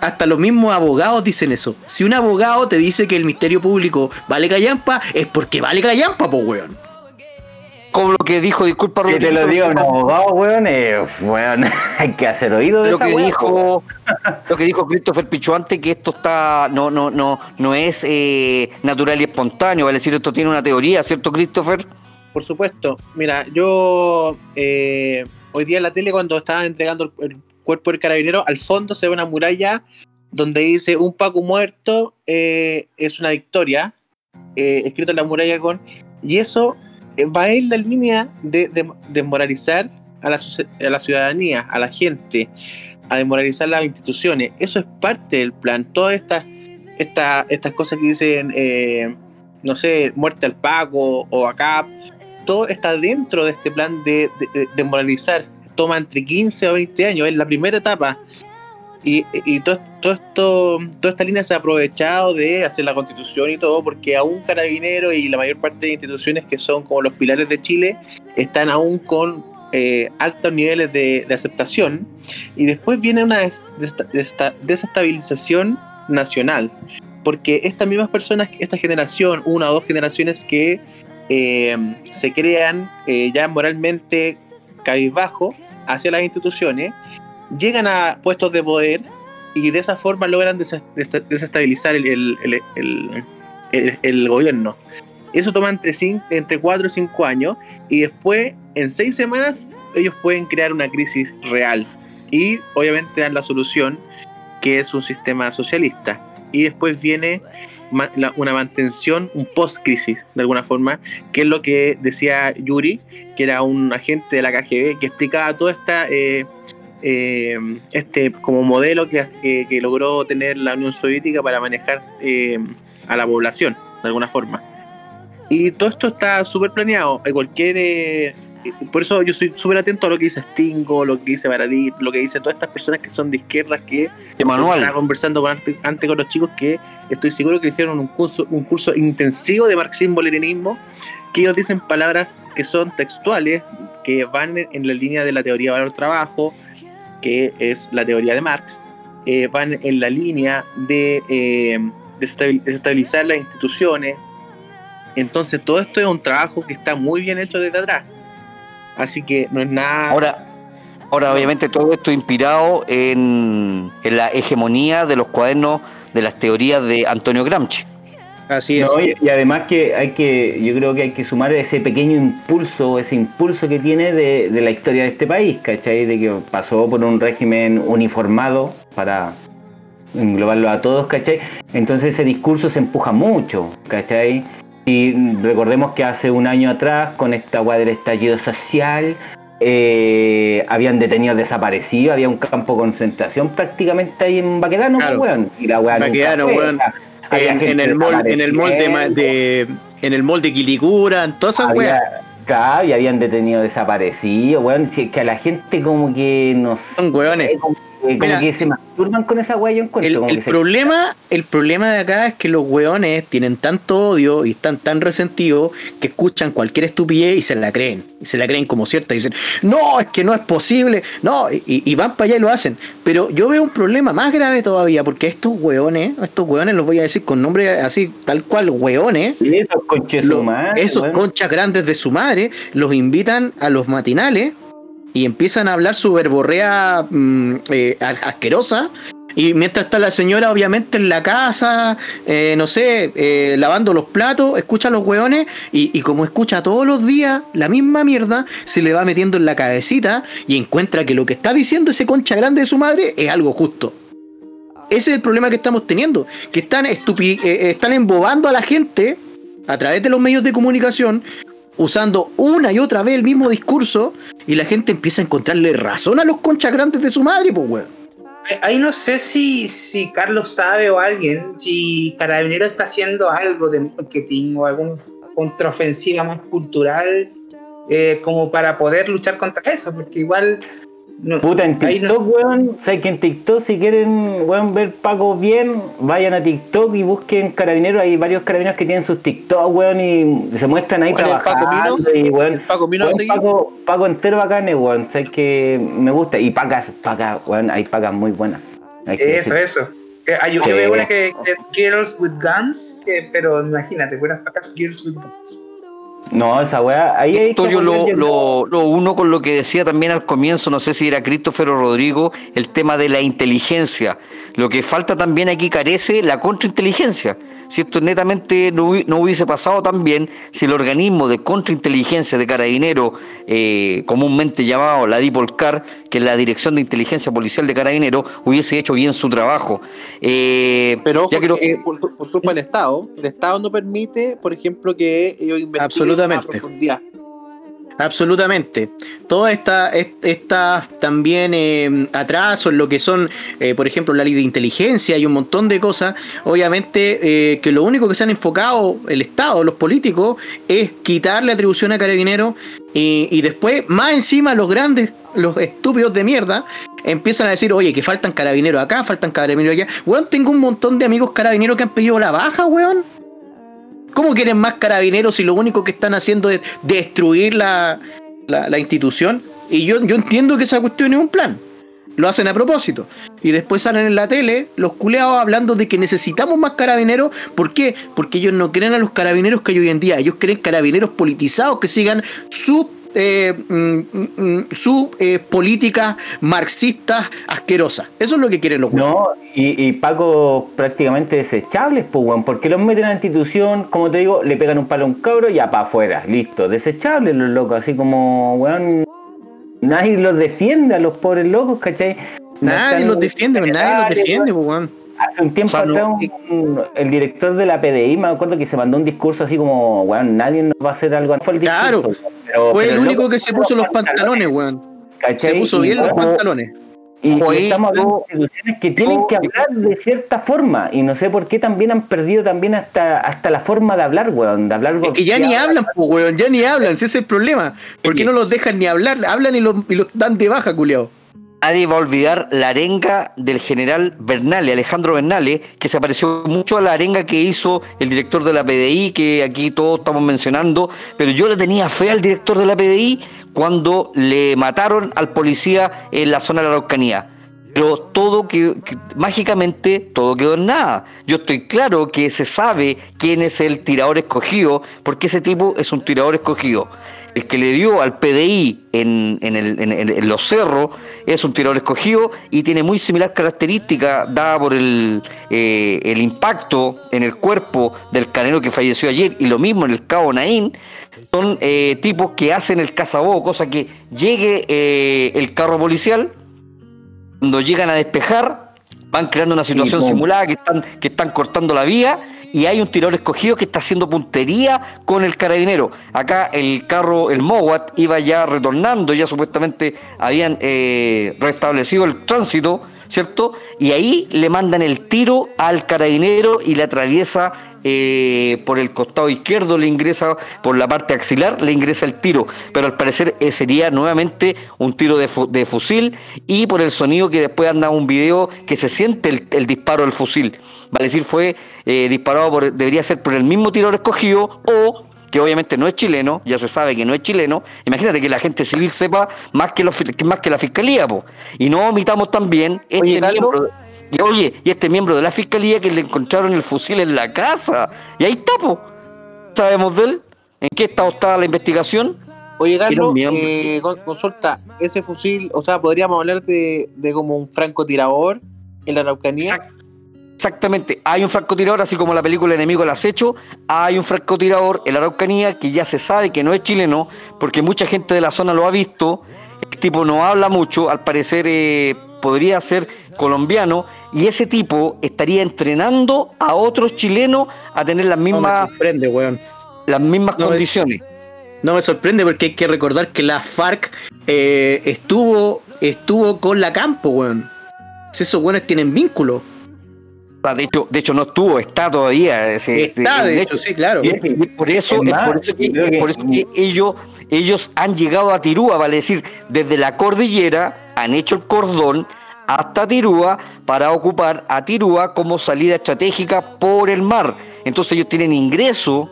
hasta los mismos abogados dicen eso. Si un abogado te dice que el Ministerio Público vale callampa, es porque vale callampa, pues, weón como lo que dijo, disculpa, Que te lo digo un abogado, weón, eh, weón, hay que hacer oído de lo que dijo Lo que dijo Christopher Pichuante, que esto está no no no no es eh, natural y espontáneo, vale decir, esto tiene una teoría, ¿cierto, Christopher? Por supuesto. Mira, yo eh, hoy día en la tele, cuando estaba entregando el, cuerpo del carabinero, al fondo se ve una muralla donde dice un Paco muerto eh, es una victoria, escrito en la muralla con... Y eso va en la línea de, desmoralizar a la, a la, ciudadanía, a la gente, a desmoralizar las instituciones. Eso es parte del plan. Todas estas estas cosas que dicen, eh, no sé, muerte al Paco o acá, todo está dentro de este plan de, desmoralizar. Toma entre 15 o 20 años, es la primera etapa. Y, todo, todo, esto, toda esta línea se ha aprovechado de hacer la constitución y todo, porque aún Carabinero y la mayor parte de instituciones que son como los pilares de Chile están aún con eh, altos niveles de, aceptación. Y después viene una desestabilización nacional, porque estas mismas personas, esta generación, una o dos generaciones que eh, se crean eh, ya moralmente cabizbajo hacia las instituciones, llegan a puestos de poder y de esa forma logran desestabilizar el, el- el- gobierno. Eso toma entre, cin- entre 4 y 5 años y después, en 6 semanas, ellos pueden crear una crisis real y obviamente dan la solución, que es un sistema socialista. Y después viene una mantención, un post-crisis, de alguna forma, que es lo que decía Yuri, que era un agente de la KGB, que explicaba toda esta... eh, eh, este como modelo que, que- que logró tener la Unión Soviética para manejar eh, a la población, de alguna forma. Y todo esto está súper planeado. Cualquier, eh, por eso yo soy súper atento a lo que dice Stingo, lo que dice Baradit, lo que dice todas estas personas que son de izquierdas que Emanuel, conversando con antes, antes con los chicos que estoy seguro que hicieron un curso, un curso intensivo de marxismo-leninismo, que ellos dicen palabras que son textuales, que van en, en la línea de la teoría valor-trabajo, que es la teoría de Marx, eh, van en la línea de eh, desestabil- desestabilizar las instituciones. Entonces todo esto es un trabajo que está muy bien hecho desde atrás. Así que no es nada... ahora, ahora obviamente todo esto inspirado en, en la hegemonía de los cuadernos de las teorías de Antonio Gramsci. Así es. No, y, y además que hay que, yo creo que hay que sumar ese pequeño impulso, ese impulso que tiene de, de la historia de este país, ¿cachai? De que pasó por un régimen uniformado para englobarlo a todos, ¿cachai? Entonces ese discurso se empuja mucho, ¿cachai? Y recordemos que hace un año atrás, con esta guay del estallido social, eh, habían detenidos desaparecidos, había un campo de concentración prácticamente ahí en Baquedano, Claro. pues, weón. Y la weá Baquedano, weón. Había En, el mall, en el mall de, en el mall de Quilicura, en todas esas weas. claro, y habían detenido desaparecidos, weón. Si es que a la gente como que no sé, Son weones. que- como Mira, que se masturban con esa weá, yo encuentro. El, el se- problema, el problema de acá es que los weones tienen tanto odio y están tan resentidos que escuchan cualquier estupidez y se la creen. Y se la creen como cierta. Y dicen, no, es que no es posible. No, y, y van para allá y lo hacen. Pero yo veo un problema más grave todavía, porque estos weones, estos weones los voy a decir con nombre así, tal cual, weones. Y esos conches madre, conchas grandes de su madre los invitan a los matinales y empiezan a hablar su verborrea mm, eh, asquerosa. Y mientras está la señora, obviamente, en la casa, eh, no sé, eh, lavando los platos, escucha a los hueones y, y como escucha todos los días la misma mierda, se le va metiendo en la cabecita y encuentra que lo que está diciendo ese concha grande de su madre es algo justo. Ese es el problema que estamos teniendo, que están, estupi- eh, eh, están embobando a la gente a través de los medios de comunicación, usando una y otra vez el mismo discurso, y la gente empieza a encontrarle razón a los conchas grandes de su madre, pues weón. Ahí no sé si, si Carlos sabe o alguien, si Carabinero está haciendo algo de marketing o alguna contraofensiva más cultural eh, como para poder luchar contra eso, porque igual... no- Puta, en ahí no- TikTok, weón, sabes que en TikTok si quieren, weón, ver Paco bien, vayan a TikTok y busquen carabineros, hay varios carabineros que tienen sus TikTok, weón, y se muestran ahí ¿Cuál es el Paco trabajando Mino? y, weón, ¿El Paco Mino weón? Paco, Paco entero bacanes, weón, sabes que me gusta, y pacas, pacas, weón, hay pacas muy buenas. Hay que Eso, decir. eso. Eh, Hay yo Sí. veo una que, que es Girls with Guns, que, pero imagínate, buenas pacas Girls with Guns. No, esa weá, ahí Esto yo lo, lo uno con lo que decía también al comienzo, no sé si era Christopher o Rodrigo, el tema de la inteligencia. Lo que falta también aquí carece la contrainteligencia. Si esto netamente no, no hubiese pasado también, si el organismo de contrainteligencia de Carabinero, eh, comúnmente llamado la DIPOLCAR, que es la Dirección de Inteligencia Policial de Carabinero, hubiese hecho bien su trabajo. Eh, Pero ojo ya creo que que por, por culpa del Estado, el Estado no permite, por ejemplo, que ellos investiguen Absolutamente. a profundidad. Absolutamente. Todas estas esta, también eh, atrasos, lo que son, eh, por ejemplo, la ley de inteligencia y un montón de cosas, obviamente eh, que lo único que se han enfocado el Estado, los políticos, es quitarle atribución a carabineros y, y después, más encima, los grandes, los estúpidos de mierda, empiezan a decir, oye, que faltan carabineros acá, faltan carabineros allá. Weón, tengo un montón de amigos carabineros que han pedido la baja, weón. ¿Cómo quieren más carabineros si lo único que están haciendo es destruir la, la- institución? Y yo, yo entiendo que esa cuestión es un plan. Lo hacen a propósito. Y después salen en la tele los culeados hablando de que necesitamos más carabineros. ¿Por qué? Porque ellos no creen a los carabineros que hay hoy en día. Ellos creen carabineros politizados que sigan sus eh, mm, mm, su eh, política marxista asquerosa. Eso es lo que quieren los. No, y, y Paco prácticamente desechables, pues. Porque los meten a la institución, como te digo, le pegan un palo a un cabro y ya para afuera. Listo, desechables los locos. Así como, weón, nadie los defiende a los pobres locos, ¿cachai? No Nadie los defiende, nadie los defiende, pues, weón. Hace un tiempo atrás, un- el director de la PDI, me acuerdo que se mandó un discurso así como, weón, nadie nos va a hacer algo. Fue el discurso, Claro, pero- Fue pero el único que se puso los pantalones, weón. Se puso bien los pantalones. Y, estamos hablando de instituciones que tienen que hablar de cierta forma. Y no sé por qué también han perdido también hasta, hasta la forma de hablar, weón. De hablar Es que ya ni hablan, pues, weón, ya ni hablan, si ese es el problema. ¿Por qué no los dejan ni hablar? Hablan y los, y los dan de baja, culiao. Nadie va a olvidar la arenga del general Bernale, Alejandro Bernale, que se pareció mucho a la arenga que hizo el director de la PDI, que aquí todos estamos mencionando, pero yo le tenía fe al director de la PDI cuando le mataron al policía en la zona de la Araucanía. Pero todo que, mágicamente todo quedó en nada. Yo estoy claro que se sabe quién es el tirador escogido, porque ese tipo es un tirador escogido. El que le dio al PDI en, en el- en- en- en los cerros es un tirador escogido y tiene muy similar característica dada por el, eh, el impacto en el cuerpo del canero que falleció ayer y lo mismo en el cabo Naín. Son eh, tipos que hacen el cazabó, cosa que llegue eh, el carro policial, cuando llegan a despejar, van creando una situación simulada que están, que están cortando la vía y hay un tirador escogido que está haciendo puntería con el carabinero. Acá el carro, el Mowat, iba ya retornando, ya supuestamente habían eh, restablecido el tránsito, ¿cierto? Y ahí le mandan el tiro al carabinero y le atraviesa eh, por el costado izquierdo, le ingresa por la parte axilar, le ingresa el tiro. Pero al parecer eh, sería nuevamente un tiro de, de fusil y por el sonido que después anda un video que se siente el, el disparo del fusil. Vale decir, fue eh, disparado por, debería ser por el mismo tirador escogido o que obviamente no es chileno, ya se sabe que no es chileno, imagínate que la gente civil sepa más que, los más que la fiscalía, po. y no omitamos también este Oye, miembro, y, oye, y este miembro de la fiscalía que le encontraron el fusil en la casa, y ahí está, po. ¿sabemos de él? ¿En qué estado está la investigación? Oye, Carlos, eh, con- consulta, ese fusil, o sea, podríamos hablar de, de como un francotirador en la Araucanía. Exact- Exactamente, hay un francotirador, así como la película Enemigo al acecho, hay un francotirador en la Araucanía que ya se sabe que no es chileno, porque mucha gente de la zona lo ha visto, el tipo no habla mucho, al parecer eh, podría ser colombiano, y ese tipo estaría entrenando a otros chilenos a tener las me mismas, weón. las mismas No, condiciones. No me sorprende porque hay que recordar que la FARC eh, estuvo, estuvo con la campo, weón. Si esos weones tienen vínculo. Ah, De hecho, de hecho no estuvo, está todavía. ese- Está, de hecho, sí, claro. Y por eso, Es más, por eso que, que- por eso que ellos, ellos han llegado a Tirúa, vale decir, desde la cordillera han hecho el cordón hasta Tirúa para ocupar a Tirúa como salida estratégica por el mar. Entonces ellos tienen ingreso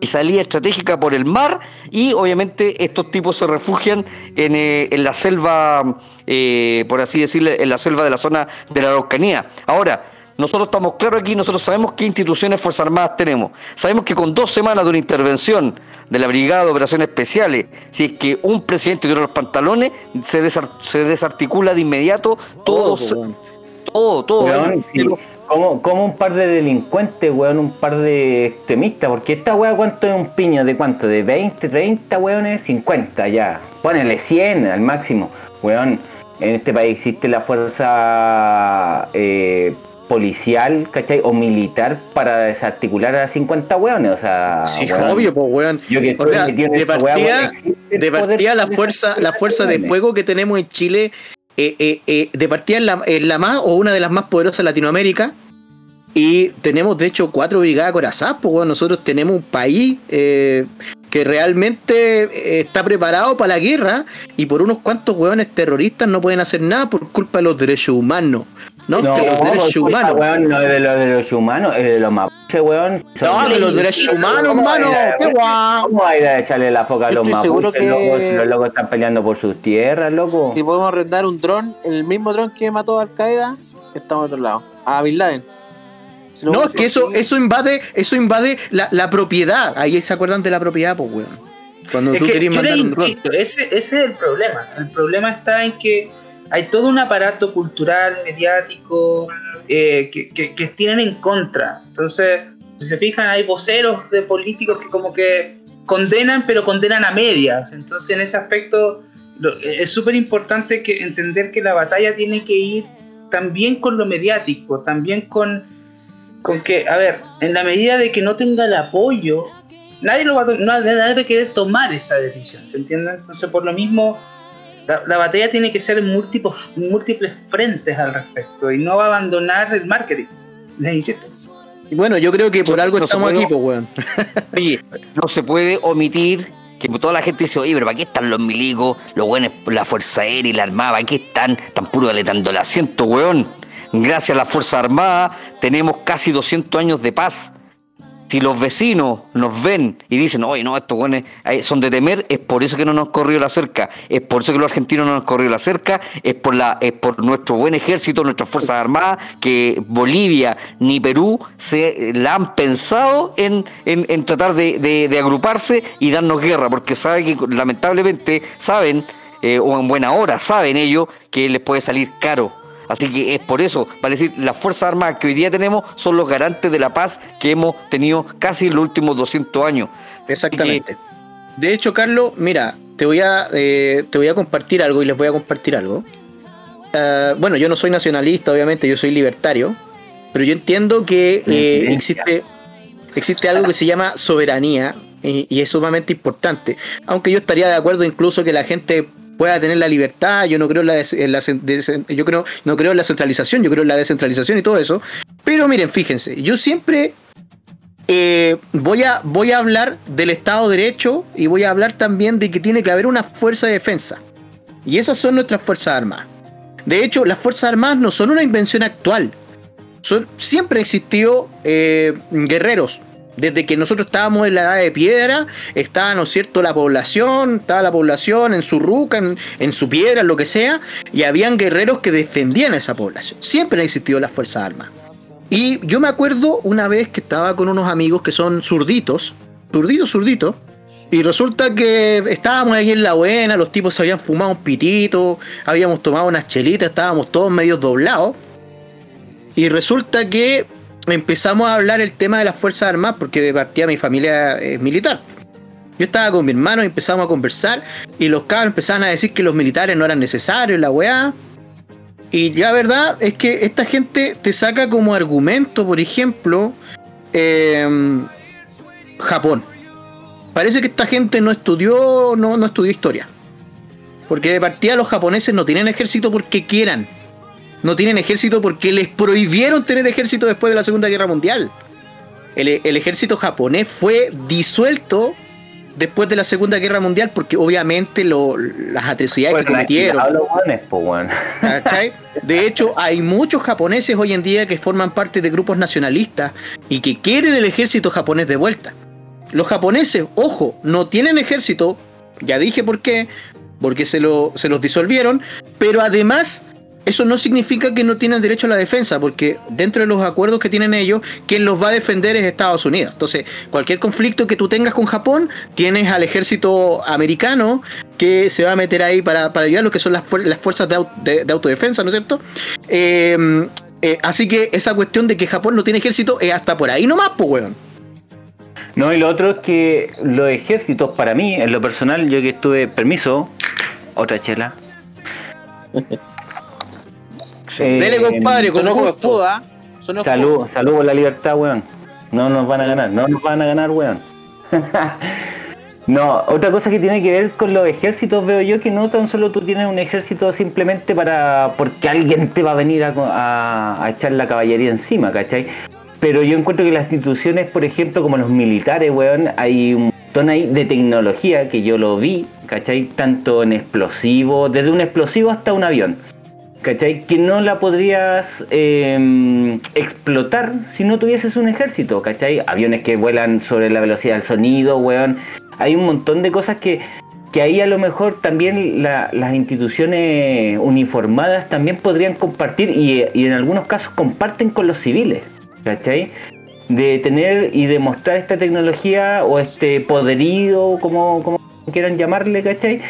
y salida estratégica por el mar y obviamente estos tipos se refugian en, eh, en la selva, eh, por así decirlo, en la selva de la zona de la Araucanía. Ahora, nosotros estamos claros aquí, nosotros sabemos qué instituciones Fuerzas Armadas tenemos. Sabemos que con dos semanas de una intervención de la Brigada de Operaciones Especiales, si es que un presidente tira los pantalones, se, desar- se desarticula de inmediato todo, Todo, todo, todo. Weón, sí. como, como un par de delincuentes, weón, un par de extremistas, porque esta weá, ¿cuánto es un piño? ¿De cuánto? ¿De 20, 30, weones? 50 ya. Ponele 100 al máximo. Weón, en este país existe la fuerza eh, policial, ¿cachai? O militar para desarticular a 50 weones, o sea... Sí, weón, obvio, pues, weón. Yo que O sea, de partida, de la fuerza, la fuerza de fuego que tenemos en Chile, eh, eh, eh, de partida es la, la más o una de las más poderosas de Latinoamérica. Y tenemos de hecho cuatro brigadas corazadas, pues weón. nosotros tenemos un país eh, que realmente está preparado para la guerra y por unos cuantos hueones terroristas no pueden hacer nada por culpa de los derechos humanos. No, No, que los derechos humanos. weón, no es de los derechos humanos, es de los mapuches, weón. No, de los derechos humanos, ¿Cómo va a hermano. Qué guau. ¿Cómo va a ir a echarle la foca a los mapuches, que- loco? Si los locos están peleando por sus tierras, loco. Si podemos arrendar un dron, el mismo dron que mató a Al Qaeda, estamos al otro lado. A Bin Laden. Si No, es que eso, eso invade, eso invade la, la propiedad. Ahí se acuerdan de la propiedad, pues weón. Cuando Es tú que les mandar un insisto, ese, ese es el problema. El problema está en que hay todo un aparato cultural, mediático, eh, que, que- que tienen en contra. Entonces, si se fijan, hay voceros de políticos que como que condenan, pero condenan a medias. Entonces, en ese aspecto, lo- es súper importante entender que la batalla tiene que ir también con lo mediático, también con, con que, a ver, en la medida de que no tenga el apoyo nadie lo va a nadie va a querer tomar esa decisión, ¿se entiende? Entonces, por lo mismo, la, la batalla tiene que ser en múltiples, múltiples frentes al respecto y no va a abandonar el marketing. Les insisto. Y bueno, yo creo que por No- algo no se estamos puede- aquí, pues, weón. Oye, no se puede omitir que toda la gente dice, oye, pero ¿para qué están los milicos, los buenos, la Fuerza Aérea y la Armada? ¿Para qué están tan puro calentando el asiento, weón? Gracias a la Fuerza Armada tenemos casi 200 años de paz. Si los vecinos nos ven y dicen, oye, no, estos buenos son de temer, es por eso que no nos corrió la cerca, es por eso que los argentinos no nos corrió la cerca, es por, la, es por nuestro buen ejército, nuestras Fuerzas Armadas, que Bolivia ni Perú se la han pensado en, en- tratar de, de- de agruparse y darnos guerra, porque saben que lamentablemente saben, eh, o en buena hora, saben ellos que les puede salir caro. Así que es por eso, para decir, las Fuerzas Armadas que hoy día tenemos son los garantes de la paz que hemos tenido casi en los últimos 200 años. Exactamente. De hecho, Carlos, mira, te voy a, eh, te voy a compartir algo y les voy a compartir algo. Eh, bueno, yo no soy nacionalista, obviamente, yo soy libertario, pero yo entiendo que eh, existe, existe algo que se llama soberanía y, y es sumamente importante. Aunque yo estaría de acuerdo incluso que la gente pueda tener la libertad, yo no creo en la, yo creo, no creo la centralización, yo creo en la descentralización y todo eso. Pero miren, fíjense, yo siempre eh, voy, a, voy a hablar del Estado de Derecho y voy a hablar también de que tiene que haber una fuerza de defensa. Y esas son nuestras Fuerzas Armadas. De hecho, las Fuerzas Armadas no son una invención actual. Son, siempre han existido eh, guerreros. Desde que nosotros estábamos en la edad de piedra, estaba, ¿no es cierto?, la población, estaba la población en su ruca, en, su piedra, en lo que sea, y habían guerreros que defendían a esa población. Siempre han existido las Fuerzas Armadas. Y yo me acuerdo una vez que estaba con unos amigos que son zurditos, zurditos, zurditos, y resulta que estábamos ahí en la buena, los tipos se habían fumado un pitito, habíamos tomado unas chelitas, estábamos todos medio doblados. Y resulta que empezamos a hablar el tema de las Fuerzas Armadas, porque de partida mi familia es militar. Yo estaba con mi hermano y empezamos a conversar, y los cabros empezaban a decir que los militares no eran necesarios, la weá. Y la verdad es que esta gente te saca como argumento, por ejemplo, em, Japón. Parece que esta gente no estudió, no, no estudió historia. Porque de partida los japoneses no tienen ejército porque quieran. No tienen ejército porque les prohibieron tener ejército después de la Segunda Guerra Mundial. El, el ejército japonés fue disuelto después de la Segunda Guerra Mundial porque obviamente lo- las atrocidades que cometieron. Weón. ¿Cachai? De hecho, hay muchos japoneses hoy en día que forman parte de grupos nacionalistas y que quieren el ejército japonés de vuelta. Los japoneses, ojo, no tienen ejército, ya dije por qué, porque se, lo, se los disolvieron, pero además eso no significa que no tienen derecho a la defensa, porque dentro de los acuerdos que tienen ellos, quien los va a defender es Estados Unidos. Entonces, cualquier conflicto que tú tengas con Japón, tienes al ejército americano que se va a meter ahí para, para ayudar, lo que son las, fuer- las fuerzas de, au- de- de autodefensa, ¿no es cierto? Eh, eh, así que esa cuestión de que Japón no tiene ejército es hasta por ahí nomás, pues, weón. No, y lo otro es que los ejércitos, para mí, en lo personal, yo que estuve, permiso, otra chela. Eh, Dele, compadre, con gusto. ¿ah? Salud, salud por la libertad, weón. No nos van a ganar, no nos van a ganar, weón. no, otra cosa que tiene que ver con los ejércitos, veo yo que no tan solo tú tienes un ejército simplemente para porque alguien te va a venir a, a- a echar la caballería encima, ¿cachai? Pero yo encuentro que las instituciones, por ejemplo, como los militares, weón, hay un montón ahí de tecnología que yo lo vi, ¿cachai? Tanto en explosivos, desde un explosivo hasta un avión. ¿Cachai? Que no la podrías eh, explotar si no tuvieses un ejército, ¿cachai? Aviones que vuelan sobre la velocidad del sonido, weón. Hay un montón de cosas que, que ahí a lo mejor también la- las instituciones uniformadas también podrían compartir y, y en algunos casos comparten con los civiles, ¿cachai? De tener y demostrar esta tecnología o este poderío, como, como quieran llamarle, ¿cachai?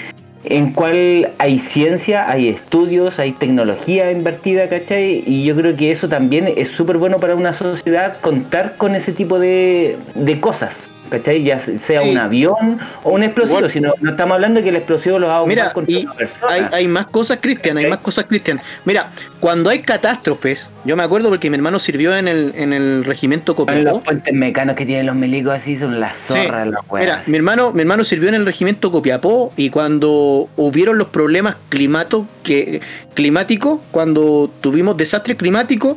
En cual hay ciencia, hay estudios, hay tecnología invertida, ¿cachai? Y yo creo que eso también es súper bueno para una sociedad contar con ese tipo de, de cosas. ¿Cachai? Ya sea un avión o un explosivo, sino no estamos hablando de que el explosivo lo va a Mira, y hay, hay, más cosas, Cristian, hay más cosas, Cristian. Mira, cuando hay catástrofes, yo me acuerdo porque mi hermano sirvió en el, en el regimiento Copiapó. Los puentes mecanos que tienen los milicos así son las zorras, las Mira, mi hermano, mi hermano sirvió en el regimiento Copiapó y cuando hubieron los problemas climato, que, climáticos, cuando tuvimos desastres climáticos,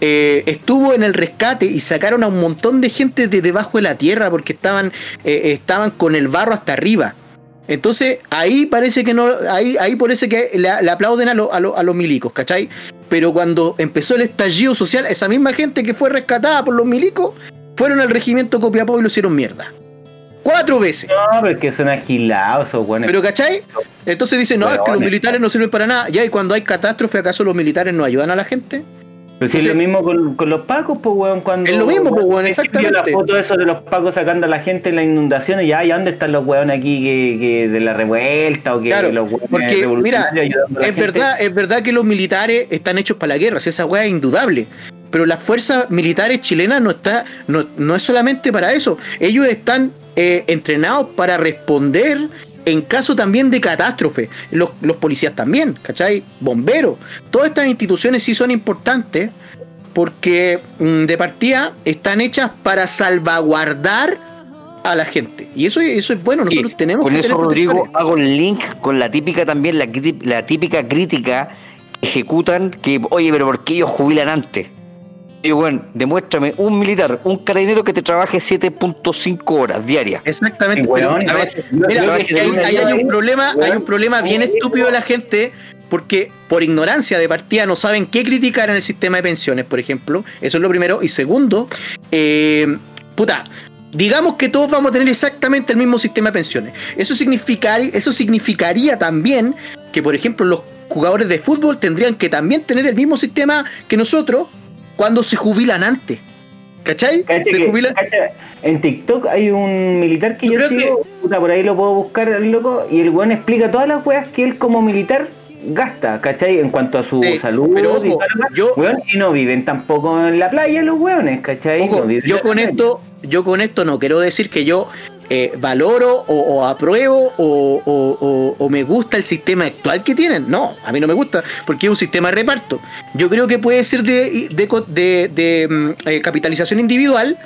eh, estuvo en el rescate y sacaron a un montón de gente de debajo de la tierra porque estaban, eh, estaban con el barro hasta arriba. Entonces, ahí parece que no, ahí, ahí parece que le, aplauden a, a, los milicos, ¿cachai? Pero cuando empezó el estallido social, esa misma gente que fue rescatada por los milicos, fueron al regimiento Copiapó y lo hicieron mierda. Cuatro veces. No, pero es que son agilados o bueno. Pero ¿cachai? Entonces dicen, no, es que los militares no sirven para nada. Ya, y cuando hay catástrofe, ¿acaso los militares no ayudan a la gente? Pero si es lo mismo con, los pacos, pues, weón, cuando... Es lo mismo, pues, weón, exactamente. la foto eso de los pacos sacando a la gente en las inundaciones, ¿y dónde están los weones aquí que, de la revuelta o que los weones porque, mira, es verdad, es verdad que los militares están hechos para la guerra, esa weá es indudable. Pero las fuerzas militares chilenas no está, no, no es solamente para eso. Ellos están eh, entrenados para responder en caso también de catástrofe, los, policías también, ¿cachai? Bomberos, todas estas instituciones sí son importantes porque mm, de partida están hechas para salvaguardar a la gente. Y eso, eso es bueno, nosotros tenemos Con eso, Rodrigo, hago el link con la típica también, la, la típica crítica que ejecutan que, oye, pero ¿por qué ellos jubilan antes? Y bueno, demuéstrame un militar, un carabinero que te trabaje 7.5 horas diarias. Exactamente. mira, hay, un problema, hay un problema bien estúpido de la gente porque por ignorancia de partida no saben qué criticar en el sistema de pensiones, por ejemplo. Eso es lo primero. Y segundo, eh, puta, digamos que todos vamos a tener exactamente el mismo sistema de pensiones. Eso, significaría, eso significaría también que, por ejemplo, los jugadores de fútbol tendrían que también tener el mismo sistema que nosotros cuando se jubilan antes. ¿Cachai? se jubilan. En TikTok hay un militar que yo, sigo, por ahí lo puedo buscar el loco, y el weón explica todas las weas que él como militar gasta, ¿cachai? En cuanto a su salud pero, y, yo, y no viven tampoco en la playa los weones, ¿cachai? yo con esto, yo con esto no quiero decir que yo eh, valoro o, apruebo o, me gusta el sistema actual que tienen. No, a mí no me gusta porque es un sistema de reparto. Yo creo que puede ser de, de, mm, eh, capitalización individual,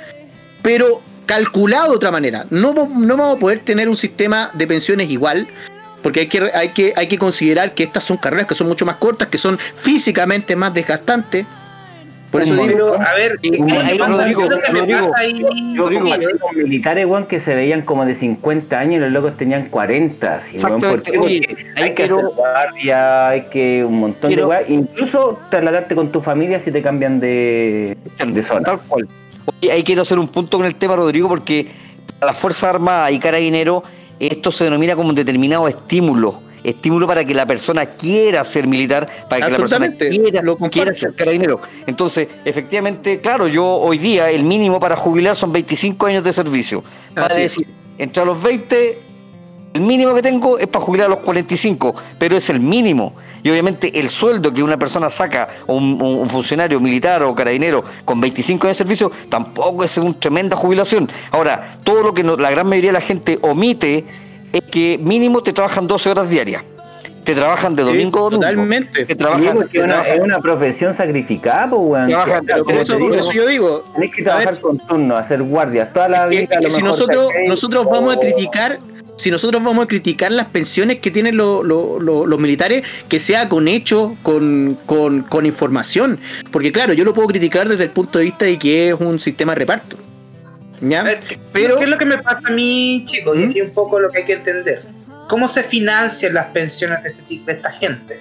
pero calculado de otra manera. No, no vamos a poder tener un sistema de pensiones igual. Porque hay que, hay, que, hay que considerar que estas son carreras que son mucho más cortas, que son físicamente más desgastantes, por eso digo, a ver, hay militares, weón, que se veían como de 50 años y los locos tenían 40. hay que hacer guardia, hay que un montón de weas, incluso trasladarte con tu familia si te cambian de, de zona. Tal cual. ahí quiero hacer un punto con el tema, Rodrigo, porque para las Fuerzas Armadas y Carabinero esto se denomina como un determinado estímulo estímulo para que la persona quiera ser militar, para que la persona quiera, quiera ser carabinero. Entonces, efectivamente, claro, yo hoy día el mínimo para jubilar son 25 años de servicio. Para decir, entre los 20, el mínimo que tengo es para jubilar a los 45, pero es el mínimo. Y obviamente el sueldo que una persona saca, un, un funcionario militar o carabinero con 25 años de servicio, tampoco es una tremenda jubilación. Ahora, todo lo que la gran mayoría de la gente omite es que mínimo te trabajan 12 horas diarias. Te trabajan de domingo a domingo. Totalmente. Te trabajan, es una profesión sacrificada, pues, weón. por, eso, yo digo. Tienes que trabajar con turno, hacer guardias toda la vida. si nosotros, nosotros vamos a criticar si nosotros vamos a criticar las pensiones que tienen los militares, que sea con hechos, con, con, información. Porque claro, yo lo puedo criticar desde el punto de vista de que es un sistema de reparto. Pero, ¿qué es lo que me pasa a mí, chicos? Y ¿Mm? un poco lo que hay que entender. ¿Cómo se financian las pensiones de, este, de esta gente?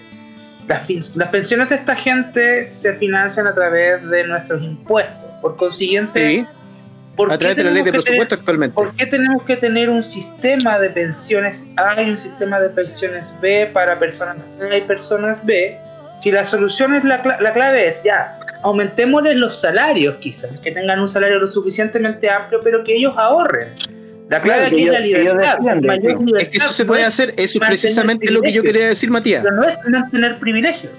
Las, las, pensiones de esta gente se financian a través de nuestros impuestos. Por consiguiente, ¿por, qué de la ley de presupuesto actualmente. ¿por qué tenemos que tener un sistema de pensiones A y un sistema de pensiones B para personas A y personas B? Si la solución es la, la clave es ya, aumentémosles los salarios quizás, que tengan un salario lo suficientemente amplio, pero que ellos ahorren. La clave Claro, aquí es la libertad. Mayor Es que eso se no puede es hacer, eso es precisamente lo que yo quería decir, Matías. Pero no es mantener privilegios.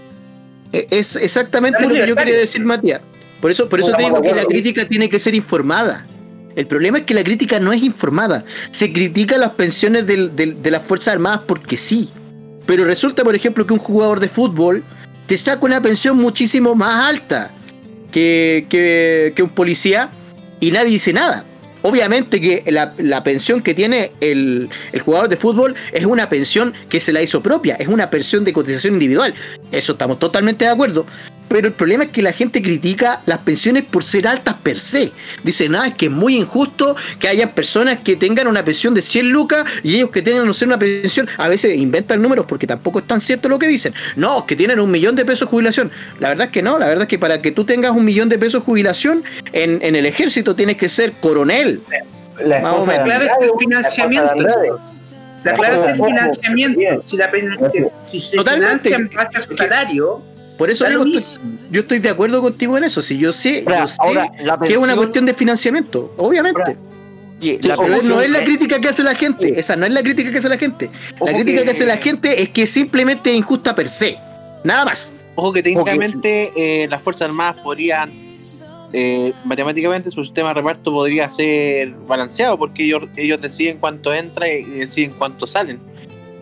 Eh, Es exactamente Estamos lo que yo quería decir, Matías. Por eso, por eso te digo que la crítica tiene que ser informada. El problema es que la crítica no es informada. Se critica las pensiones del- del- de las Fuerzas Armadas porque sí. Pero resulta, por ejemplo, que un jugador de fútbol te saca una pensión muchísimo más alta que, que- un policía y nadie dice nada. Obviamente que la, la pensión que tiene el, el jugador de fútbol es una pensión que se la hizo propia, es una pensión de cotización individual. Eso estamos totalmente de acuerdo. Pero el problema es que la gente critica las pensiones por ser altas per se. Dice, nada, es que es muy injusto que haya personas que tengan una pensión de 100 lucas y ellos que tengan, no sé, una pensión. A veces inventan números porque tampoco es tan cierto lo que dicen. No, que tienen un millón de pesos de jubilación. La verdad es que no, la verdad es que para que tú tengas un millón de pesos de jubilación, en, en el ejército tienes que ser coronel. La Vamos a ver, La clave es Andrade, el financiamiento. La clave es el financiamiento. Si, la, si se Totalmente. financia en base a su salario, Por eso estoy- yo estoy de acuerdo contigo en eso. Si yo sé, Ahora, yo sé ahora, la que es una cuestión de financiamiento, obviamente. Oye, Sí, la pero pensión no es la crítica que hace la gente. Esa no es la crítica que hace la gente. La Ojo crítica que- que hace la gente es que simplemente es injusta per se. Nada más. Ojo que técnicamente eh, las Fuerzas Armadas podrían, eh, matemáticamente su sistema de reparto podría ser balanceado porque ellos, ellos deciden cuánto entra y deciden cuánto salen.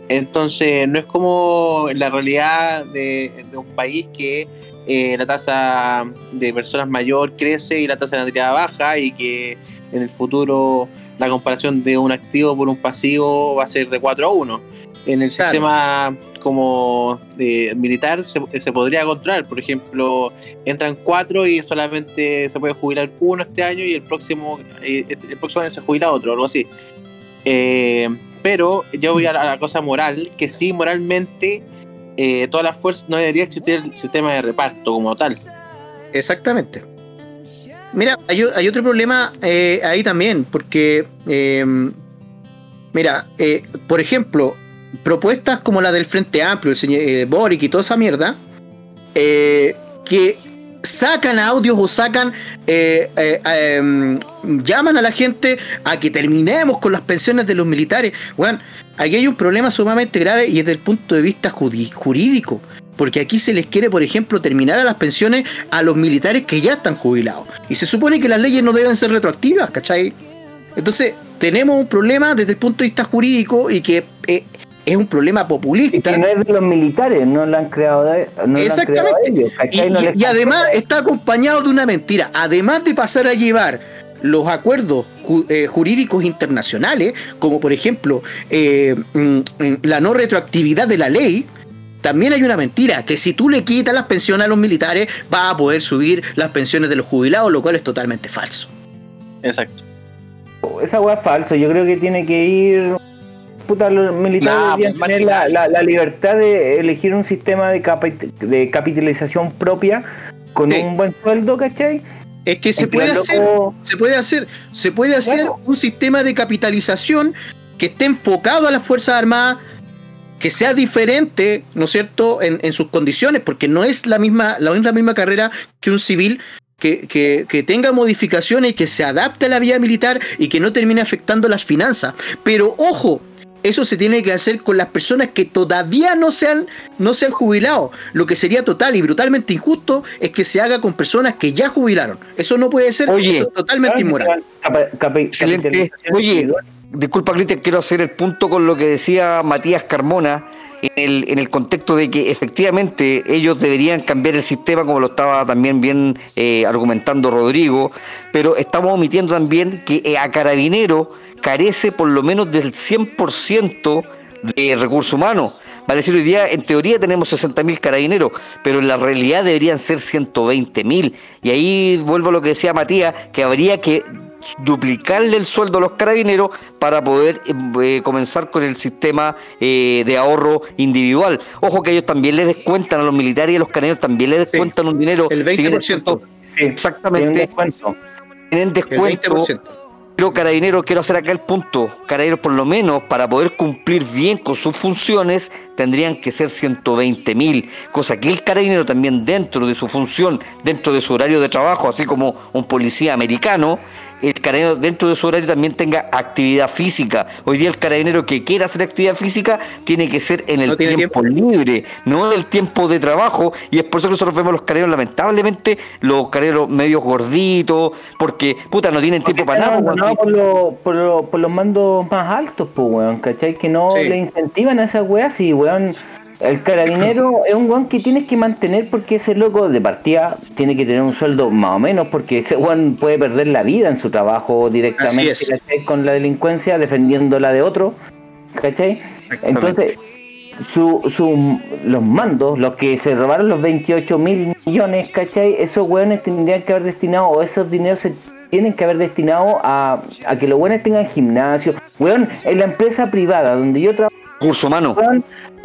Entonces no es como la realidad de, de un país que eh, la tasa de personas mayor crece y la tasa de natalidad baja y que en el futuro la comparación de un activo por un pasivo va a ser de 4 a 1. En el Claro. sistema como de militar se, se podría controlar, por ejemplo, entran cuatro y solamente se puede jubilar uno este año y el próximo eh, el próximo año se jubila otro, algo así. Eh, pero yo voy a la, cosa moral, que sí, moralmente, eh, todas las fuerzas no debería existir el sistema de reparto como tal. Exactamente. Mira, hay, otro problema eh, ahí también, porque, eh, mira, eh, por ejemplo, propuestas como la del Frente Amplio, el señor Boric y toda esa mierda, que sacan audios o sacan, eh, eh, em, llaman a la gente a que terminemos con las pensiones de los militares. Bueno, aquí hay un problema sumamente grave y es desde el punto de vista jurídico. Porque aquí se les quiere, por ejemplo, terminar a las pensiones a los militares que ya están jubilados. Y se supone que las leyes no deben ser retroactivas, ¿cachai? Entonces, tenemos un problema desde el punto de vista jurídico y que eh, es un problema Y populista. que no es de los militares, no lo han creado, de- no lo han creado Exactamente. ellos. Y, ¿cachai? No y- les y además está acompañado de una mentira. Además de pasar a llevar los acuerdos ju- eh, jurídicos internacionales, como por ejemplo eh, mm, mm, la no retroactividad de la ley, también hay una mentira, que si tú le quitas las pensiones a los militares, va a poder subir las pensiones de los jubilados, lo cual es totalmente falso. Exacto. Esa weá es falso, yo creo que tiene que ir. Puta, los militares Nah, deberían pues, tener la, marginal. la- la libertad de elegir un sistema de, capi- de capitalización propia con Sí. un buen sueldo, ¿cachai? Es que se puede hacer, loco, se puede hacer, se puede hacer un sistema de capitalización que esté enfocado a las Fuerzas Armadas, que sea diferente, ¿no es cierto?, en, en sus condiciones, porque no es la misma, la, la misma carrera que un civil. Que, que- que tenga modificaciones, que se adapte a la vía militar y que no termine afectando las finanzas. Pero ojo, eso se tiene que hacer con las personas que todavía no se han, no se han jubilado. Lo que sería total y brutalmente injusto es que se haga con personas que ya jubilaron. Eso no puede ser, Oye, eso es totalmente inmoral. Excelente. Oye, disculpa, Cristian, quiero hacer el punto con lo que decía Matías Carmona en el, en el contexto de que efectivamente ellos deberían cambiar el sistema, como lo estaba también bien eh, argumentando Rodrigo, pero estamos omitiendo también que eh, a Carabinero carece por lo menos del 100% de recursos humanos. Vale decir, hoy día en teoría tenemos 60.000 carabineros, pero en la realidad deberían ser 120.000. Y ahí vuelvo a lo que decía Matías, que habría que duplicarle el sueldo a los carabineros para poder eh, comenzar con el sistema eh, de ahorro individual. Ojo que ellos también le descuentan a los militares y a los carabineros también le descuentan un dinero. el si bien 20%. es cierto, Sí, tiene un Exactamente, descuento. tienen El descuento. 20%. Pero Carabineros, quiero hacer acá el punto. Carabineros, por lo menos, para poder cumplir bien con sus funciones, tendrían que ser 120 mil. Cosa que el Carabinero también dentro de su función, dentro de su horario de trabajo, así como un policía americano, el carabinero dentro de su horario también tenga actividad física. Hoy día el carabinero que quiera hacer actividad física tiene que ser en el tiempo, libre, no en el tiempo de trabajo. Y es por eso que nosotros vemos los carabineros, lamentablemente, los carabineros medios gorditos, porque puta, no tienen tiempo para nada. No, por, por, los mandos más altos, pues, weón, ¿cachai? Que no le incentivan a esas weas y, weón el carabinero es un weón que tienes que mantener porque ese loco de partida tiene que tener un sueldo más o menos porque ese weón puede perder la vida en su trabajo directamente con la delincuencia defendiendo la de otro. ¿Cachai? Entonces, su, los mandos, los que se robaron los 28 mil millones, ¿cachai? Esos weones tendrían que haber destinado, o esos dineros se tienen que haber destinado a, a que los weones tengan gimnasio. Weón, en la empresa privada donde yo trabajo. Curso humano.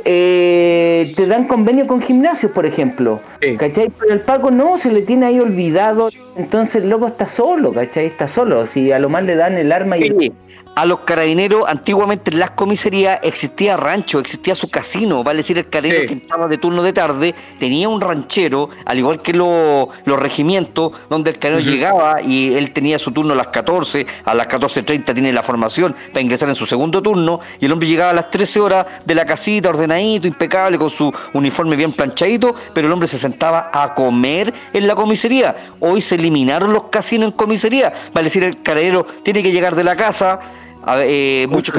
Eh, te dan convenio con gimnasios, por ejemplo. ¿Cachai? Pero el Paco no, se le tiene ahí olvidado. Entonces el loco está solo, ¿cachai? Está solo. Si a lo más le dan el arma y a los carabineros, antiguamente en las comisarías existía rancho, existía su casino, vale decir, el carabinero que estaba de turno de tarde tenía un ranchero, al igual que los regimientos, donde el carabinero llegaba y él tenía su turno a las 14, a las 14.30 tiene la formación para ingresar en su segundo turno, y el hombre llegaba a las 13 horas de la casita, ordenadito, impecable, con su uniforme bien planchadito, pero el hombre se sentaba a comer en la comisaría. Hoy se eliminaron los casinos en comisaría, vale decir, el carabinero tiene que llegar de la casa, eh, muchos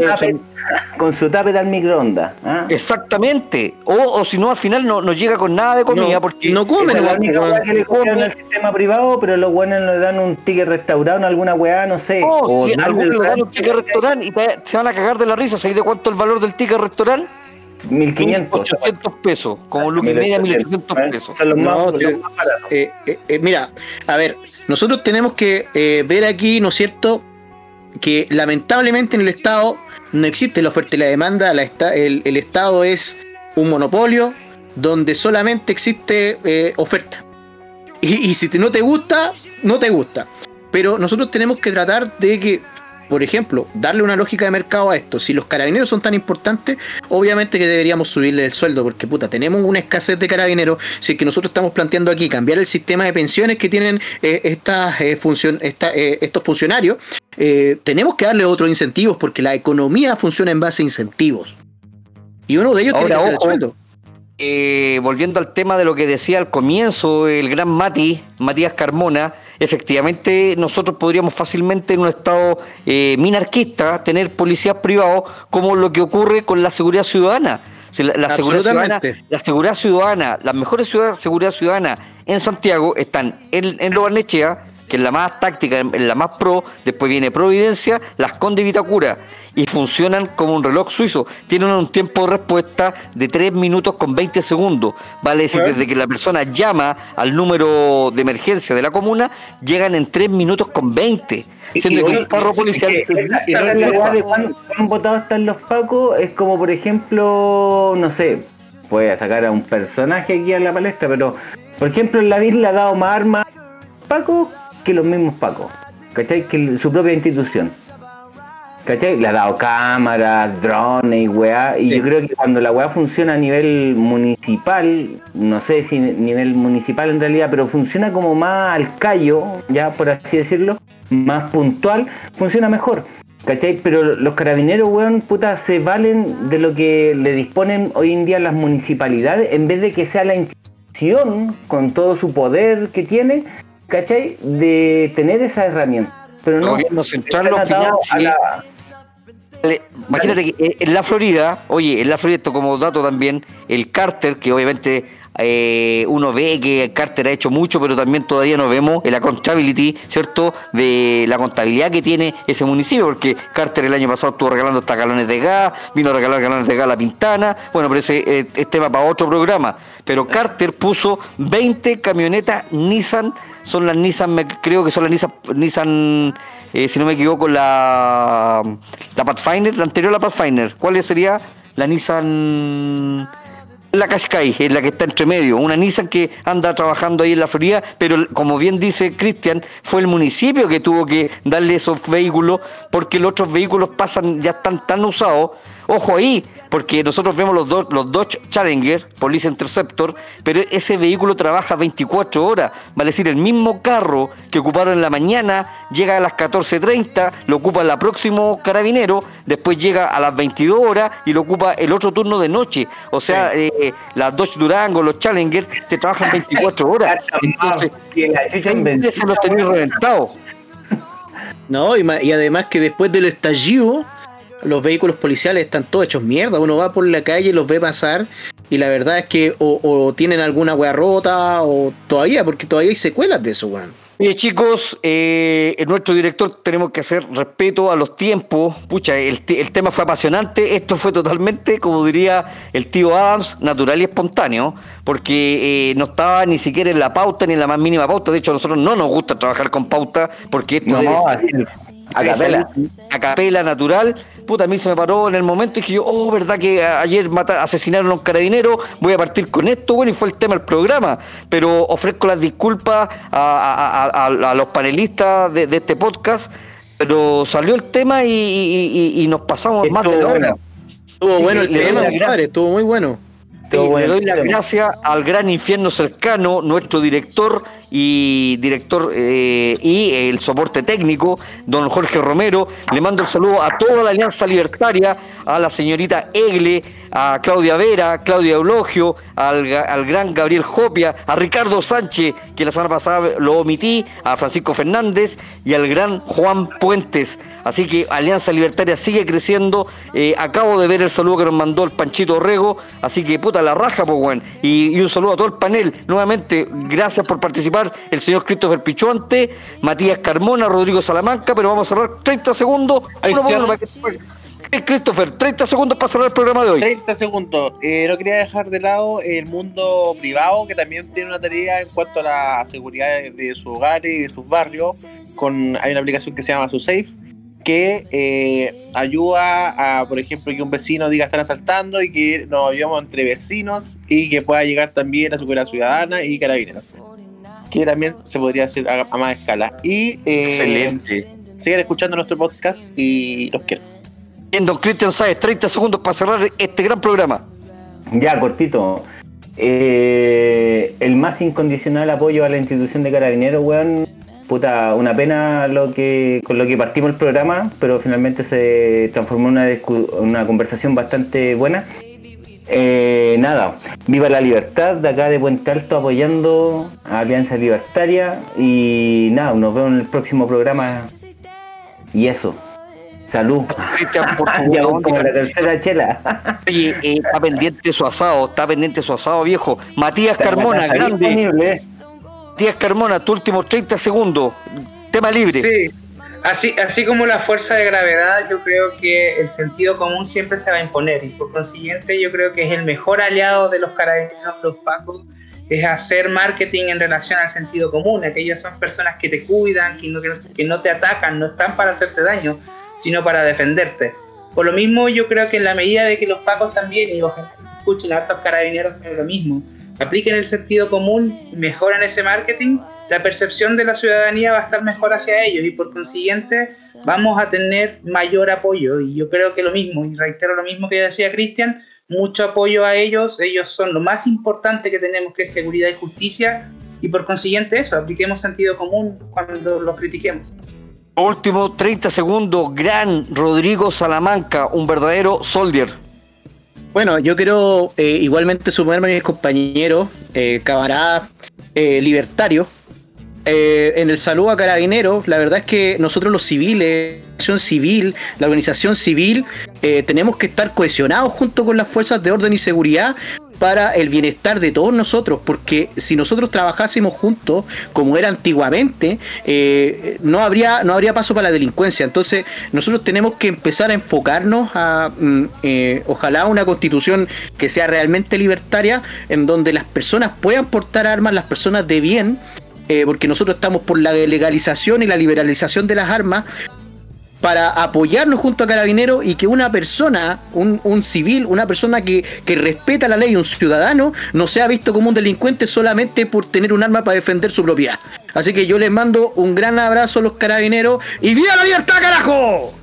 con su tape al microondas. ¿ah? Exactamente. O, si no, al final no, no, llega con nada de comida porque no comen. la única que le en el sistema privado, pero los buenos le dan un ticket restaurado en alguna weá, no sé. o algunos le dan un ticket restaurante y se van a cagar de la risa. ¿Sabéis de cuánto es el valor del ticket restaurante? 1500. 800 pesos, como lo que media 1800 pesos. mira, a ver, nosotros tenemos que eh, ver aquí, ¿no es cierto? que lamentablemente en el Estado no existe la oferta y la demanda, el, Estado es un monopolio donde solamente existe eh, oferta. Y, y si no te gusta, no te gusta. Pero nosotros tenemos que tratar de que por ejemplo, darle una lógica de mercado a esto. Si los carabineros son tan importantes, obviamente que deberíamos subirle el sueldo, porque puta, tenemos una escasez de carabineros. Si es que nosotros estamos planteando aquí cambiar el sistema de pensiones que tienen eh, estas, eh, eh, estos funcionarios, tenemos que darle otros incentivos, porque la economía funciona en base a incentivos. Y uno de ellos tiene que ser el sueldo. Eh, volviendo al tema de lo que decía al comienzo el gran Mati, Matías Carmona, efectivamente nosotros podríamos fácilmente en un estado eh, minarquista tener policías privados como lo que ocurre con la seguridad ciudadana. La, seguridad ciudadana, la seguridad ciudadana, las mejores ciudades de seguridad ciudadana en Santiago están en, en Lobarnechea, que es la más táctica, la más pro, después viene Providencia, Las Condes y Vitacura y funcionan como un reloj suizo. Tienen un tiempo de respuesta de 3 minutos con 20 segundos. Vale decir, desde que la persona llama al número de emergencia de la comuna, llegan en 3 minutos con 20. Siendo que un carro policial. han votado están los pacos es como, por ejemplo, no sé, voy a sacar a un personaje aquí a la palestra, pero por ejemplo, en la le ha dado más armas Paco que los mismos pacos. ¿Cachai? Que su propia institución. ¿Cachai? Le ha dado cámaras, drones y weá. Y yo creo que cuando la weá funciona a nivel municipal, no sé si nivel municipal en realidad, pero funciona como más al callo, ya por así decirlo, más puntual, funciona mejor. ¿Cachai? Pero los carabineros, weón, puta, se valen de lo que le disponen hoy en día las municipalidades, en vez de que sea la institución, con todo su poder que tiene, ¿cachai? De tener esa herramienta. Pero no. Gobierno central los Imagínate que en la Florida, oye, en la Florida, esto como dato también, el Carter, que obviamente eh, uno ve que Carter ha hecho mucho, pero también todavía no vemos la accountability, ¿cierto? De la contabilidad que tiene ese municipio, porque Carter el año pasado estuvo regalando hasta galones de gas, vino a regalar galones de gas a la Pintana, bueno, pero ese eh, es tema para otro programa. Pero Carter puso 20 camionetas Nissan, son las Nissan, creo que son las Nissan, Nissan eh, si no me equivoco, la, la Pathfinder, la anterior a la Pathfinder. ¿Cuál sería? La Nissan la Qashqai, es la que está entre medio, una Nissan que anda trabajando ahí en la Florida, pero como bien dice Cristian, fue el municipio que tuvo que darle esos vehículos porque los otros vehículos pasan, ya están tan usados. Ojo ahí, porque nosotros vemos los, do- los Dodge Challenger, Police Interceptor, pero ese vehículo trabaja 24 horas. Vale decir, el mismo carro que ocuparon en la mañana llega a las 14.30, lo ocupa el próximo carabinero, después llega a las 22 horas y lo ocupa el otro turno de noche. O sea, eh, las Dodge Durango, los Challenger, te trabajan 24 horas. Entonces, meses los tenéis reventados. No, y, y además que después del estallido, los vehículos policiales están todos hechos mierda. Uno va por la calle y los ve pasar. Y la verdad es que o, o tienen alguna wea rota o todavía, porque todavía hay secuelas de eso, weón. Oye chicos, eh, nuestro director tenemos que hacer respeto a los tiempos. Pucha, el, el tema fue apasionante. Esto fue totalmente, como diría el tío Adams, natural y espontáneo, porque eh, no estaba ni siquiera en la pauta ni en la más mínima pauta. De hecho, a nosotros no nos gusta trabajar con pauta, porque esto No, debe ser- así, a debe capela. salir A capela natural. Puta, a mí se me paró en el momento y dije yo, oh, ¿verdad que ayer mata- asesinaron a un carabinero? Voy a partir con esto, bueno, y fue el tema del programa. Pero ofrezco las disculpas a, a- a- a- a los panelistas de, de este podcast. Pero salió el tema y, y- y- y nos pasamos más de la hora. Estuvo Sí, bueno el tema, estuvo muy bueno. Sí, le doy las gracias al gran infierno cercano, nuestro director y director eh, y el soporte técnico, don Jorge Romero. Le mando el saludo a toda la Alianza Libertaria, a la señorita Egle, a Claudia Vera, Claudia Eulogio, al, al gran Gabriel Jopia, a Ricardo Sánchez, que la semana pasada lo omití, a Francisco Fernández y al gran Juan Puentes. Así que Alianza Libertaria sigue creciendo. Eh, acabo de ver el saludo que nos mandó el Panchito Rego, así que puta la raja, pues, weón. Y, y un saludo a todo el panel. Nuevamente, gracias por participar. El señor Christopher Pichuante, Matías Carmona, Rodrigo Salamanca, pero vamos a cerrar 30 segundos. Ahí Uno por cierro. uno para que- Christopher, 30 segundos para cerrar el programa de hoy. 30 segundos. Eh, no quería dejar de lado el mundo privado, que también tiene una tarea en cuanto a la seguridad de sus hogares y de sus barrios. Con, hay una aplicación que se llama SuSafe, que eh, ayuda a, por ejemplo, que un vecino diga están asaltando y que nos ayudamos entre vecinos y que pueda llegar también a seguridad ciudadana y carabineros. Que también se podría hacer a, a más escala. Y eh, Excelente. sigan escuchando nuestro podcast y los quiero. Bien, don Cristian Sáez, 30 segundos para cerrar este gran programa. Ya, cortito. Eh, el más incondicional apoyo a la institución de carabineros, weón. Puta, una pena lo que con lo que partimos el programa, pero finalmente se transformó en una, una conversación bastante buena. Eh, nada, viva la libertad de acá de Puente Alto apoyando a Alianza Libertaria y nada, nos vemos en el próximo programa. Y eso, salud. Ya ¿a voy dónde como la participa? tercera chela. Oye, eh, está pendiente su asado, está pendiente su asado, viejo. Matías Carmona, grande. disponible. Matías Carmona, tu últimos 30 segundos. Tema libre. Sí, así, así como la fuerza de gravedad, yo creo que el sentido común siempre se va a imponer y por consiguiente yo creo que es el mejor aliado de los carabineros, los pacos, es hacer marketing en relación al sentido común. Aquellos son personas que te cuidan, que no, que no te atacan, no están para hacerte daño, sino para defenderte. Por lo mismo, yo creo que en la medida de que los pacos también, y ojalá escuchen a hartos carabineros, pero lo mismo, apliquen el sentido común, mejoren ese marketing, la percepción de la ciudadanía va a estar mejor hacia ellos y por consiguiente vamos a tener mayor apoyo. Y yo creo que lo mismo, y reitero lo mismo que decía Cristian, mucho apoyo a ellos, ellos son lo más importante que tenemos que es seguridad y justicia y por consiguiente eso, apliquemos sentido común cuando los critiquemos. Último 30 segundos. Gran Rodrigo Salamanca, un verdadero soldier. Bueno, yo quiero eh, igualmente sumarme a mis compañeros, eh, camaradas eh, libertarios, eh, en el saludo a carabineros. La verdad es que nosotros los civiles, la civil, la organización civil, eh, tenemos que estar cohesionados junto con las fuerzas de orden y seguridad para el bienestar de todos nosotros, porque si nosotros trabajásemos juntos, como era antiguamente, eh, no, habría, no habría paso para la delincuencia. Entonces, nosotros tenemos que empezar a enfocarnos a, mm, eh, ojalá, una constitución que sea realmente libertaria, en donde las personas puedan portar armas, las personas de bien, eh, porque nosotros estamos por la legalización y la liberalización de las armas, para apoyarnos junto a Carabineros y que una persona, un, civil, una persona que, que respeta la ley, un ciudadano, no sea visto como un delincuente solamente por tener un arma para defender su propiedad. Así que yo les mando un gran abrazo a los carabineros y ¡Viva la libertad, carajo!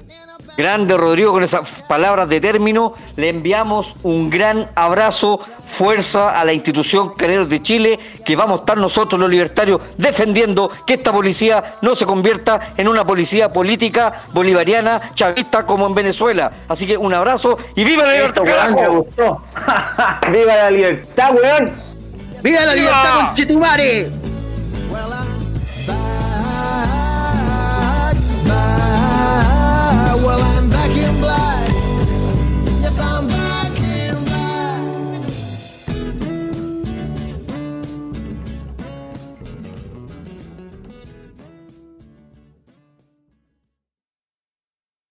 Grande Rodrigo, con esas palabras de término, le enviamos un gran abrazo, fuerza a la institución Caneros de Chile, que vamos a estar nosotros los libertarios defendiendo que esta policía no se convierta en una policía política bolivariana, chavista como en Venezuela. Así que un abrazo y viva la libertad, Esto, weón, me carajo. gustó. ¡Viva la libertad, weón! ¡Viva la libertad, conchetumare!